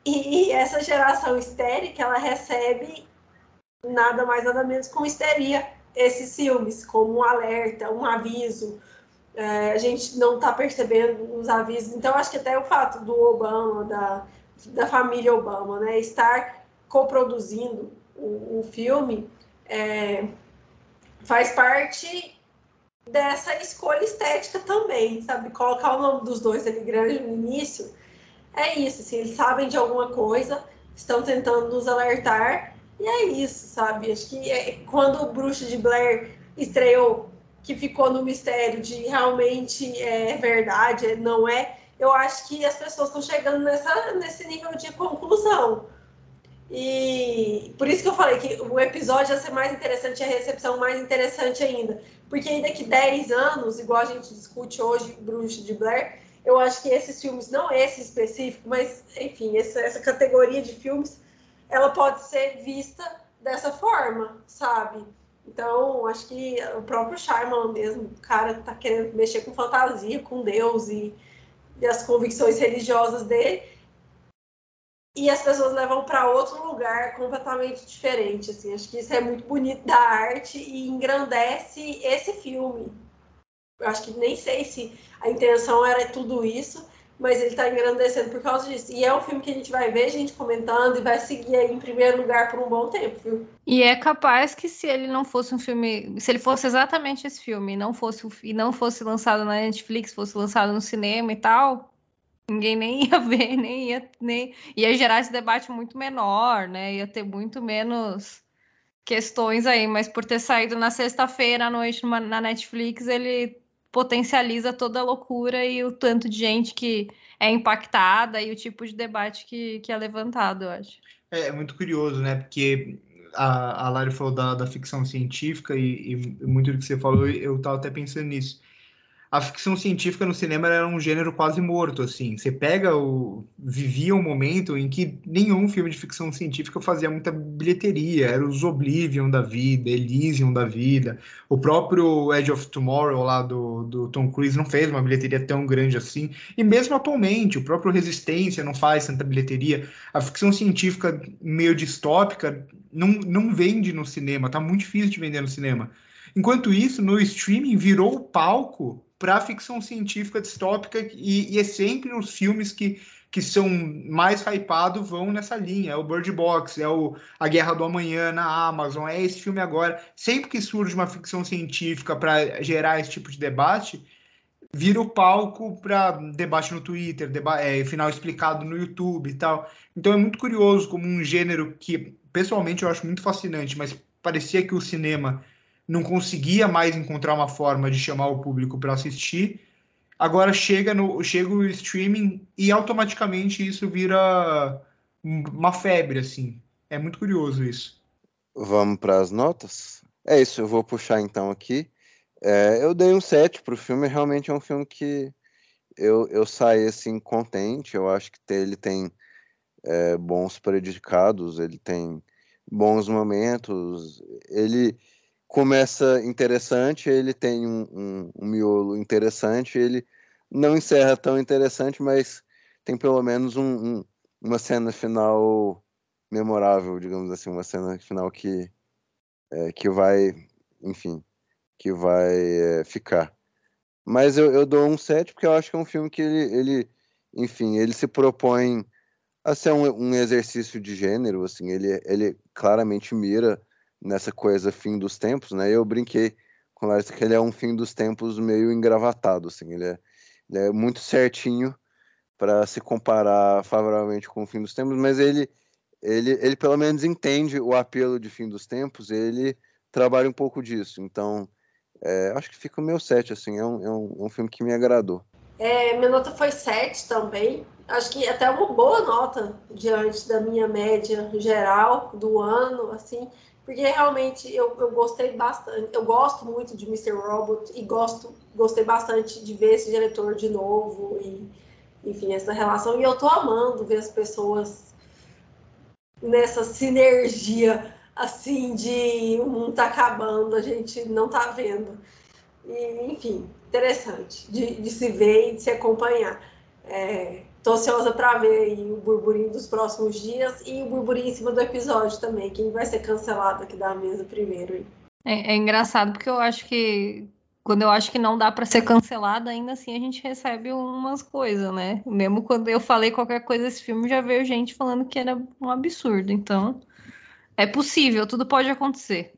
E essa geração histérica, ela recebe nada mais nada menos com histeria esses filmes, como um alerta, um aviso. É, a gente não está percebendo os avisos. Então, acho que até o fato do Obama, da, da família Obama, né, estar coproduzindo o, o filme é, faz parte dessa escolha estética também, sabe? Colocar o nome dos dois ali grande no início é isso, assim, eles sabem de alguma coisa, estão tentando nos alertar, e é isso, sabe? Acho que é, quando o Bruxa de Blair estreou, que ficou no mistério de realmente é verdade, não é, eu acho que as pessoas estão chegando nessa, nesse nível de conclusão. E por isso que eu falei que o episódio ia ser mais interessante, a recepção mais interessante ainda. Porque ainda que 10 anos, igual a gente discute hoje, Bruxa de Blair, eu acho que esses filmes, não esse específico, mas enfim, essa, essa categoria de filmes, ela pode ser vista dessa forma, sabe? Então, acho que o próprio Shyamalan mesmo, o cara tá querendo mexer com fantasia, com Deus e, e as convicções religiosas dele e as pessoas levam para outro lugar completamente diferente. Assim, acho que isso é muito bonito da arte e engrandece esse filme. Eu acho que nem sei se a intenção era tudo isso, mas ele está engrandecendo por causa disso. E é um filme que a gente vai ver gente comentando e vai seguir aí em primeiro lugar por um bom tempo, viu? E é capaz que se ele não fosse um filme, se ele fosse exatamente esse filme, não fosse e não fosse lançado na Netflix, fosse lançado no cinema e tal, ninguém nem ia ver, nem ia nem ia gerar esse debate muito menor, né? Ia ter muito menos questões aí, mas por ter saído na sexta-feira à noite na Netflix, ele potencializa toda a loucura e o tanto de gente que é impactada e o tipo de debate que, que é levantado, eu acho. É, é muito curioso, né? Porque a, a Lari falou da, da ficção científica e, e, muito do que você falou, eu estava até pensando nisso a ficção científica no cinema era um gênero quase morto, assim. Você pega o... Vivia um momento em que nenhum filme de ficção científica fazia muita bilheteria. Era os Oblivion da vida, Elysium da vida. O próprio Edge of Tomorrow lá do, do Tom Cruise não fez uma bilheteria tão grande assim. E mesmo atualmente, o próprio Resistência não faz tanta bilheteria. A ficção científica meio distópica não, não vende no cinema. Tá muito difícil de vender no cinema. Enquanto isso, no streaming virou o palco para ficção científica distópica e, e, é sempre os filmes que, que são mais hypados vão nessa linha. É o Bird Box, é o A Guerra do Amanhã na Amazon, é esse filme agora. Sempre que surge uma ficção científica para gerar esse tipo de debate, vira o palco para debate no Twitter, deba é, final explicado no YouTube e tal. Então é muito curioso como um gênero que, pessoalmente, eu acho muito fascinante, mas parecia que o cinema não conseguia mais encontrar uma forma de chamar o público para assistir. Agora chega no chega o streaming e automaticamente isso vira uma febre assim. É muito curioso isso. Vamos para as notas? É isso, eu vou puxar então aqui. É, eu dei um 7 para o filme, realmente é um filme que eu, eu saí assim contente. Eu acho que ele tem é, bons predicados, ele tem bons momentos. Ele começa interessante, ele tem um, um, um, miolo interessante, ele não encerra tão interessante, mas tem pelo menos um, uma cena final memorável, digamos assim, uma cena final que, é, que vai, enfim, que vai é, ficar. Mas eu, eu dou um 7 porque eu acho que é um filme que ele, ele enfim, ele se propõe a ser um, um exercício de gênero, assim, ele, ele claramente mira nessa coisa fim dos tempos, né? Eu brinquei com o Larissa que ele é um fim dos tempos meio engravatado, assim, ele é, ele é muito certinho para se comparar favoravelmente com o fim dos tempos, mas ele, ele, ele pelo menos entende o apelo de fim dos tempos, ele trabalha um pouco disso, então é, acho que fica o meu set, assim, é um, é um, é um filme que me agradou. É, minha nota foi 7 também. Acho que até uma boa nota diante da minha média geral do ano, assim porque realmente eu, eu gostei bastante, eu gosto muito de Mr. Robot e gosto, gostei bastante de ver esse diretor de novo e, enfim, essa relação. E eu tô amando ver as pessoas nessa sinergia, assim, de um mundo tá acabando, a gente não tá vendo. E, enfim, interessante de, de se ver e de se acompanhar. É, Tô ansiosa para ver o burburinho dos próximos dias e o burburinho em cima do episódio também. Quem vai ser cancelado aqui da mesa primeiro? É, é engraçado porque eu acho que quando eu acho que não dá para ser cancelado, ainda assim a gente recebe umas coisas, né? Mesmo quando eu falei qualquer coisa desse filme, já veio gente falando que era um absurdo. Então, é possível, tudo pode acontecer.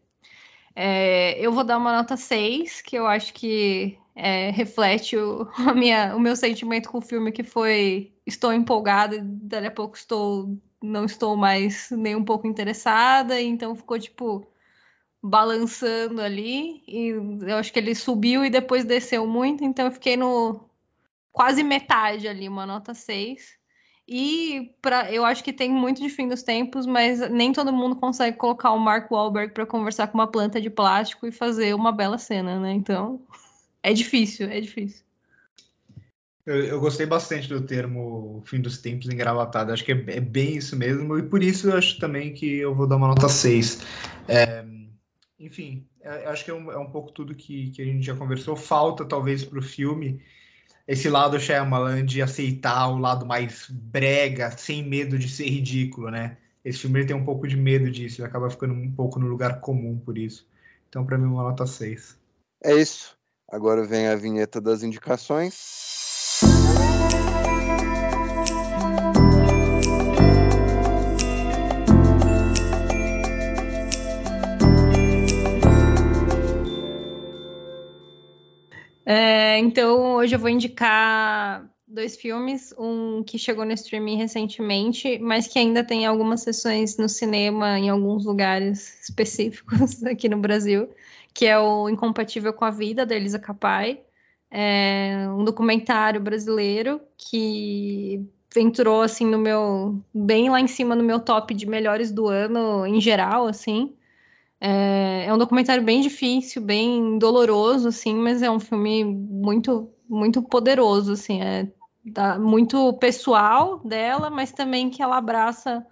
É, eu vou dar uma nota 6, que eu acho que é, reflete o, minha, o meu sentimento com o filme, que foi estou empolgada e dali a pouco estou não estou mais nem um pouco interessada, então ficou tipo balançando ali e eu acho que ele subiu e depois desceu muito, então eu fiquei no quase metade ali, uma nota 6. E pra, eu acho que tem muito de fim dos tempos, mas nem todo mundo consegue colocar o Mark Wahlberg para conversar com uma planta de plástico e fazer uma bela cena, né? Então, é difícil, é difícil. Eu, eu, gostei bastante do termo fim dos tempos engravatado. Acho que é, é, bem isso mesmo, e por isso eu acho também que eu vou dar uma nota 6. É, enfim, é, acho que é um, é um, pouco tudo que, que a gente já conversou. Falta, talvez, para o filme esse lado Shyamalan de aceitar o lado mais brega, sem medo de ser ridículo, né? Esse filme ele tem um pouco de medo disso, ele acaba ficando um pouco no lugar comum por isso. Então, para mim, uma nota 6. É isso. Agora vem a vinheta das indicações. É, então, hoje eu vou indicar dois filmes, um que chegou no streaming recentemente, mas que ainda tem algumas sessões no cinema em alguns lugares específicos aqui no Brasil, que é o Incompatível com a Vida, da Elisa Capai. É um documentário brasileiro que entrou assim no meu bem lá em cima no meu top de melhores do ano em geral, assim. É, é um documentário bem difícil, bem doloroso, assim, mas é um filme muito, muito poderoso, assim, é muito pessoal dela, mas também que ela abraça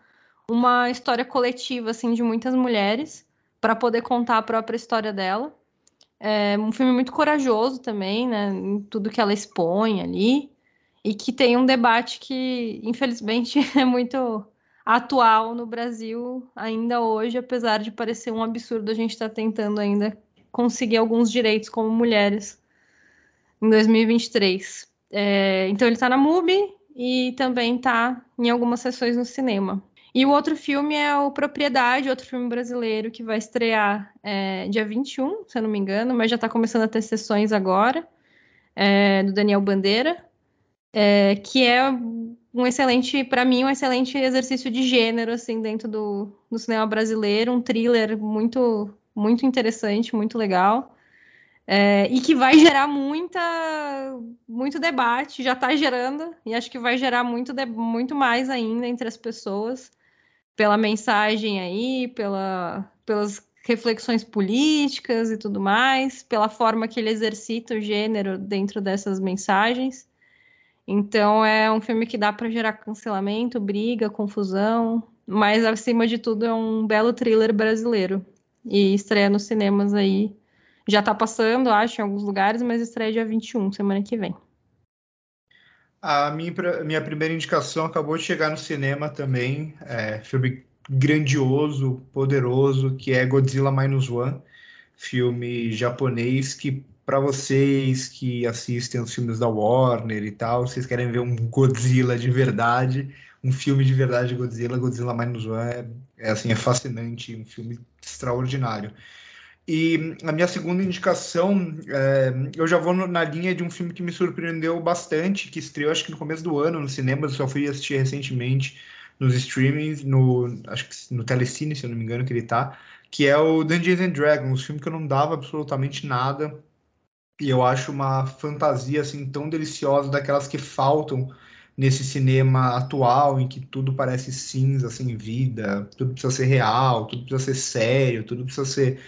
uma história coletiva, assim, de muitas mulheres para poder contar a própria história dela. É um filme muito corajoso também, né, em tudo que ela expõe ali, e que tem um debate que, infelizmente, é muito atual no Brasil ainda hoje, apesar de parecer um absurdo a gente estar tá tentando ainda conseguir alguns direitos como mulheres em 2023. É, então ele está na MUBI e também está em algumas sessões no cinema. E o outro filme é o Propriedade, outro filme brasileiro que vai estrear é, dia 21, se eu não me engano, mas já está começando a ter sessões agora, é, do Daniel Bandeira, é, que é um excelente, para mim, um excelente exercício de gênero, assim, dentro do, do cinema brasileiro, um thriller muito, muito interessante, muito legal. É, e que vai gerar muita, muito debate, já está gerando, e acho que vai gerar muito, muito mais ainda entre as pessoas, pela mensagem aí, pela, pelas reflexões políticas e tudo mais, pela forma que ele exercita o gênero dentro dessas mensagens. Então é um filme que dá para gerar cancelamento, briga, confusão, mas acima de tudo é um belo thriller brasileiro. E estreia nos cinemas aí. Já tá passando, acho, em alguns lugares, mas estreia dia 21, semana que vem. A minha, minha primeira indicação acabou de chegar no cinema também. É, filme grandioso, poderoso, que é Godzilla Minus One, filme japonês que para vocês que assistem os filmes da Warner e tal, vocês querem ver um Godzilla de verdade, um filme de verdade de Godzilla, Godzilla Minus One é, é assim, é fascinante, um filme extraordinário. E a minha segunda indicação, é, eu já vou na linha de um filme que me surpreendeu bastante, que estreou acho que no começo do ano no cinema, só fui assistir recentemente nos streamings, no acho que no Telecine, se eu não me engano, que ele tá, que é o Dungeons and Dragons, um filme que eu não dava absolutamente nada, e eu acho uma fantasia assim tão deliciosa daquelas que faltam nesse cinema atual em que tudo parece cinza, sem vida, tudo precisa ser real, tudo precisa ser sério, tudo precisa ser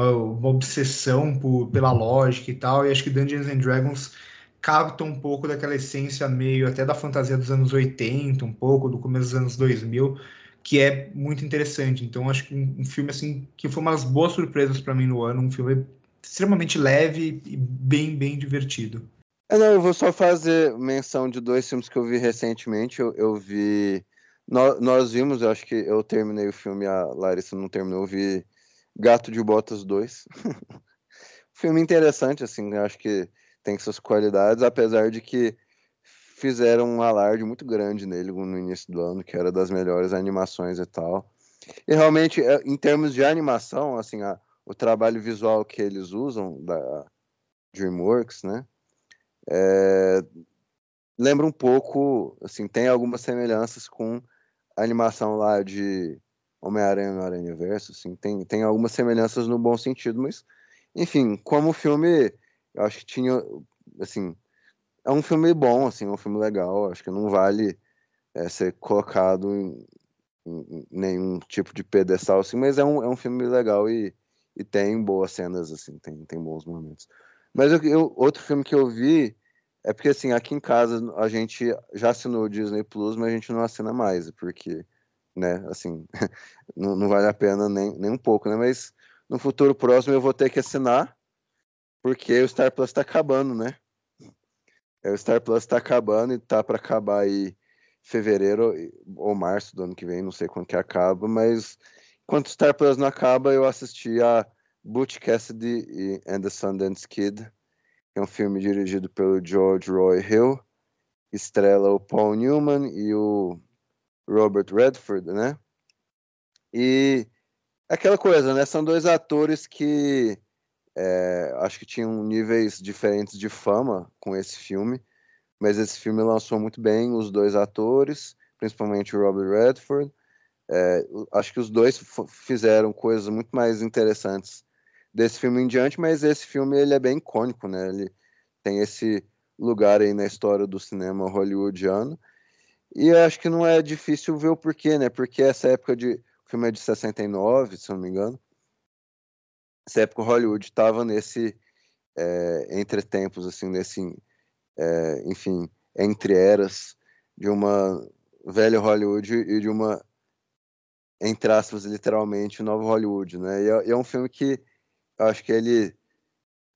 uma obsessão por, pela lógica e tal. E acho que Dungeons and Dragons capta um pouco daquela essência meio até da fantasia dos anos 80, um pouco do começo dos anos 2000, que é muito interessante. Então acho que um, um filme assim que foi uma das boas surpresas para mim no ano, um filme extremamente leve e bem, bem divertido. É, não, eu vou só fazer menção de dois filmes que eu vi recentemente. Eu, eu vi. Nós, nós, vimos, eu acho que eu terminei o filme, a Larissa não terminou, eu vi Gato de Botas 2. filme interessante, assim, eu acho que tem suas qualidades, apesar de que fizeram um alarde muito grande nele no início do ano, que era das melhores animações e tal. E realmente, é, em termos de animação, assim, a, o trabalho visual que eles usam da DreamWorks, né? É, lembra um pouco, assim, tem algumas semelhanças com a animação lá de Homem-Aranha no Aranha Verso, assim, tem, tem algumas semelhanças no bom sentido, mas, enfim, como filme, eu acho que tinha, assim, é um filme bom, assim, é um filme legal, acho que não vale é, ser colocado em, em, nenhum tipo de pedestal, assim, mas é um, é um filme legal e e tem boas cenas, assim, tem, tem bons momentos. Mas eu, eu, outro filme que eu vi é porque, assim, aqui em casa a gente já assinou o Disney Plus, mas a gente não assina mais, porque, né, assim, não, não vale a pena nem, nem um pouco, né? Mas no futuro próximo eu vou ter que assinar, porque o Star Plus está acabando, né? É, o Star Plus tá acabando e tá para acabar aí fevereiro ou março do ano que vem, não sei quando que acaba, mas enquanto o Star Plus não acaba, eu assisti a Butch Cassidy and the Sundance Kid, é um filme dirigido pelo George Roy Hill, estrela o Paul Newman e o Robert Redford, né? E aquela coisa, né? São dois atores que é, acho que tinham níveis diferentes de fama com esse filme, mas esse filme lançou muito bem os dois atores, principalmente o Robert Redford. É, acho que os dois fizeram coisas muito mais interessantes desse filme em diante, mas esse filme ele é bem icônico, né? Ele tem esse lugar aí na história do cinema hollywoodiano. E acho que não é difícil ver o porquê, né? Porque essa época de. O filme é de 69, se não me engano. Essa época Hollywood estava nesse. É, entre tempos, assim, nesse. É, enfim, entre eras de uma velha Hollywood e de uma. Entre aspas, literalmente, nova Hollywood, né? E é, e é um filme que acho que ele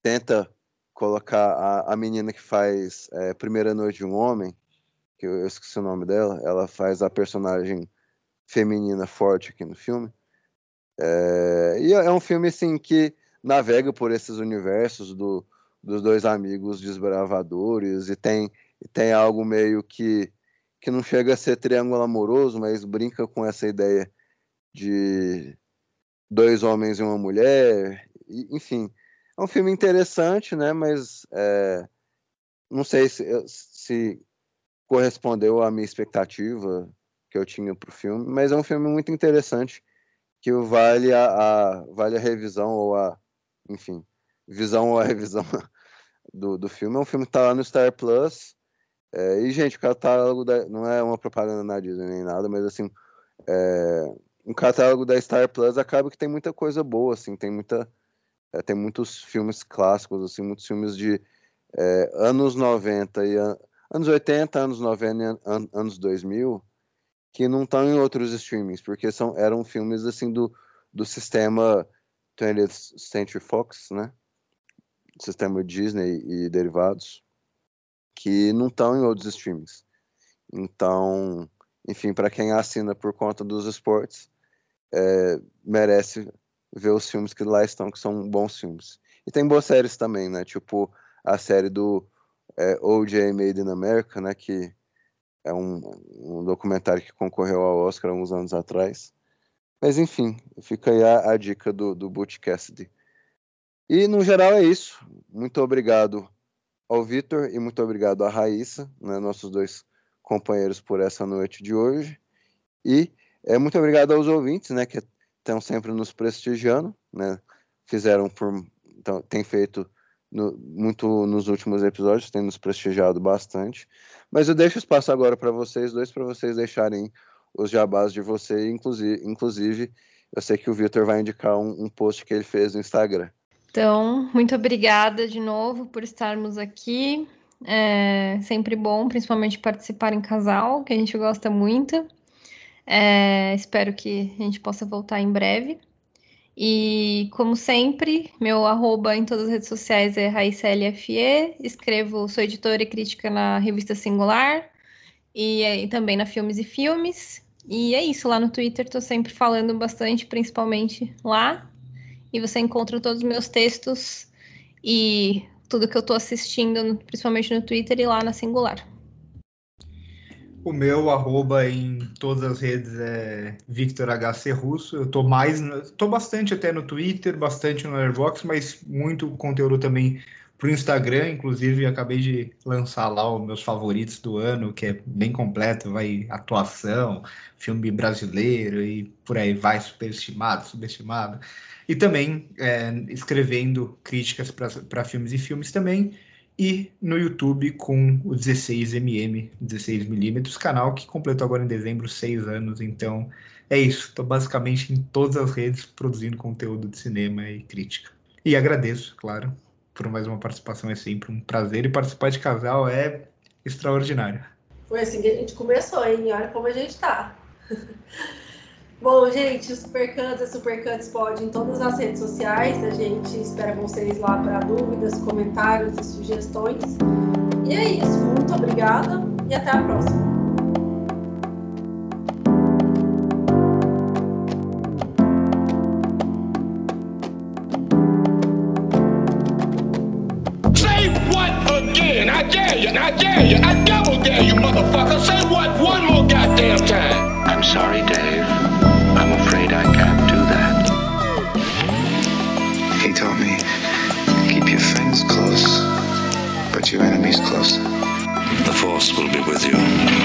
tenta colocar a, a menina que faz é, Primeira Noite de um Homem, que eu, esqueci o nome dela, ela faz a personagem feminina forte aqui no filme. É, e é, é um filme assim que navega por esses universos do, dos dois amigos desbravadores e tem, e tem algo meio que, que não chega a ser triângulo amoroso, mas brinca com essa ideia de dois homens e uma mulher, e, enfim, é um filme interessante, né? Mas é, não sei se, se correspondeu à minha expectativa que eu tinha para o filme, mas é um filme muito interessante que vale a, a, vale a revisão ou a, enfim, visão ou a revisão do, do filme. É um filme que está lá no Star Plus. É, e, gente, o catálogo da, não é uma propaganda na Disney nem nada, mas assim, é, um catálogo da Star Plus acaba que tem muita coisa boa, assim, tem muita é, tem muitos filmes clássicos, assim, muitos filmes de é, anos 90 e anos 80, anos 90 e an anos 2000 que não estão em outros streamings, porque são, eram filmes assim do, do sistema 20th Century Fox, né? Sistema Disney e derivados, que não estão em outros streamings. Então, enfim, para quem assina por conta dos esportes, é, merece ver os filmes que lá estão, que são bons filmes. E tem boas séries também, né? Tipo a série do é, O.J. Made in America, né? Que é um, um, documentário que concorreu ao Oscar há uns anos atrás. Mas enfim, fica aí a, a dica do, do Butch Cassidy. E no geral é isso. Muito obrigado ao Vitor e muito obrigado à Raíssa, né, nossos dois companheiros por essa noite de hoje. E é, muito obrigado aos ouvintes, né, que estão sempre nos prestigiando, né? Fizeram por, então, tem feito no, muito nos últimos episódios, tem nos prestigiado bastante. Mas eu deixo espaço agora para vocês dois, para vocês deixarem os jabás de você, inclusive, inclusive eu sei que o Victor vai indicar um, um post que ele fez no Instagram. Então, muito obrigada de novo por estarmos aqui. É sempre bom, principalmente participar em casal, que a gente gosta muito. É, espero que a gente possa voltar em breve. E, como sempre, meu arroba em todas as redes sociais é RaíssaLFE. Escrevo, sou editora e crítica na revista Singular e, e também na Filmes e Filmes. E é isso, lá no Twitter estou sempre falando bastante, principalmente lá. E você encontra todos os meus textos e tudo que eu estou assistindo, principalmente no Twitter e lá na Singular. O meu arroba em todas as redes é Victor HC Russo. Eu tô mais, tô bastante até no Twitter, bastante no Airbox, mas muito conteúdo também pro Instagram, inclusive acabei de lançar lá os meus favoritos do ano, que é bem completo, vai atuação, filme brasileiro e por aí vai, superestimado, subestimado. E também é, escrevendo críticas para filmes e filmes também e no YouTube com o 16mm, 16mm, canal que completou agora em dezembro seis anos. Então é isso, estou basicamente em todas as redes produzindo conteúdo de cinema e crítica. E agradeço, claro, por mais uma participação, é sempre um prazer. E participar de casal é extraordinário. Foi assim que a gente começou, hein? Olha como a gente está. Bom, gente, o Supercantos é Supercantos pode em todas as redes sociais. A gente espera vocês lá para dúvidas, comentários e sugestões. E é isso. Muito obrigada e até a próxima. closer. The Force will be with you.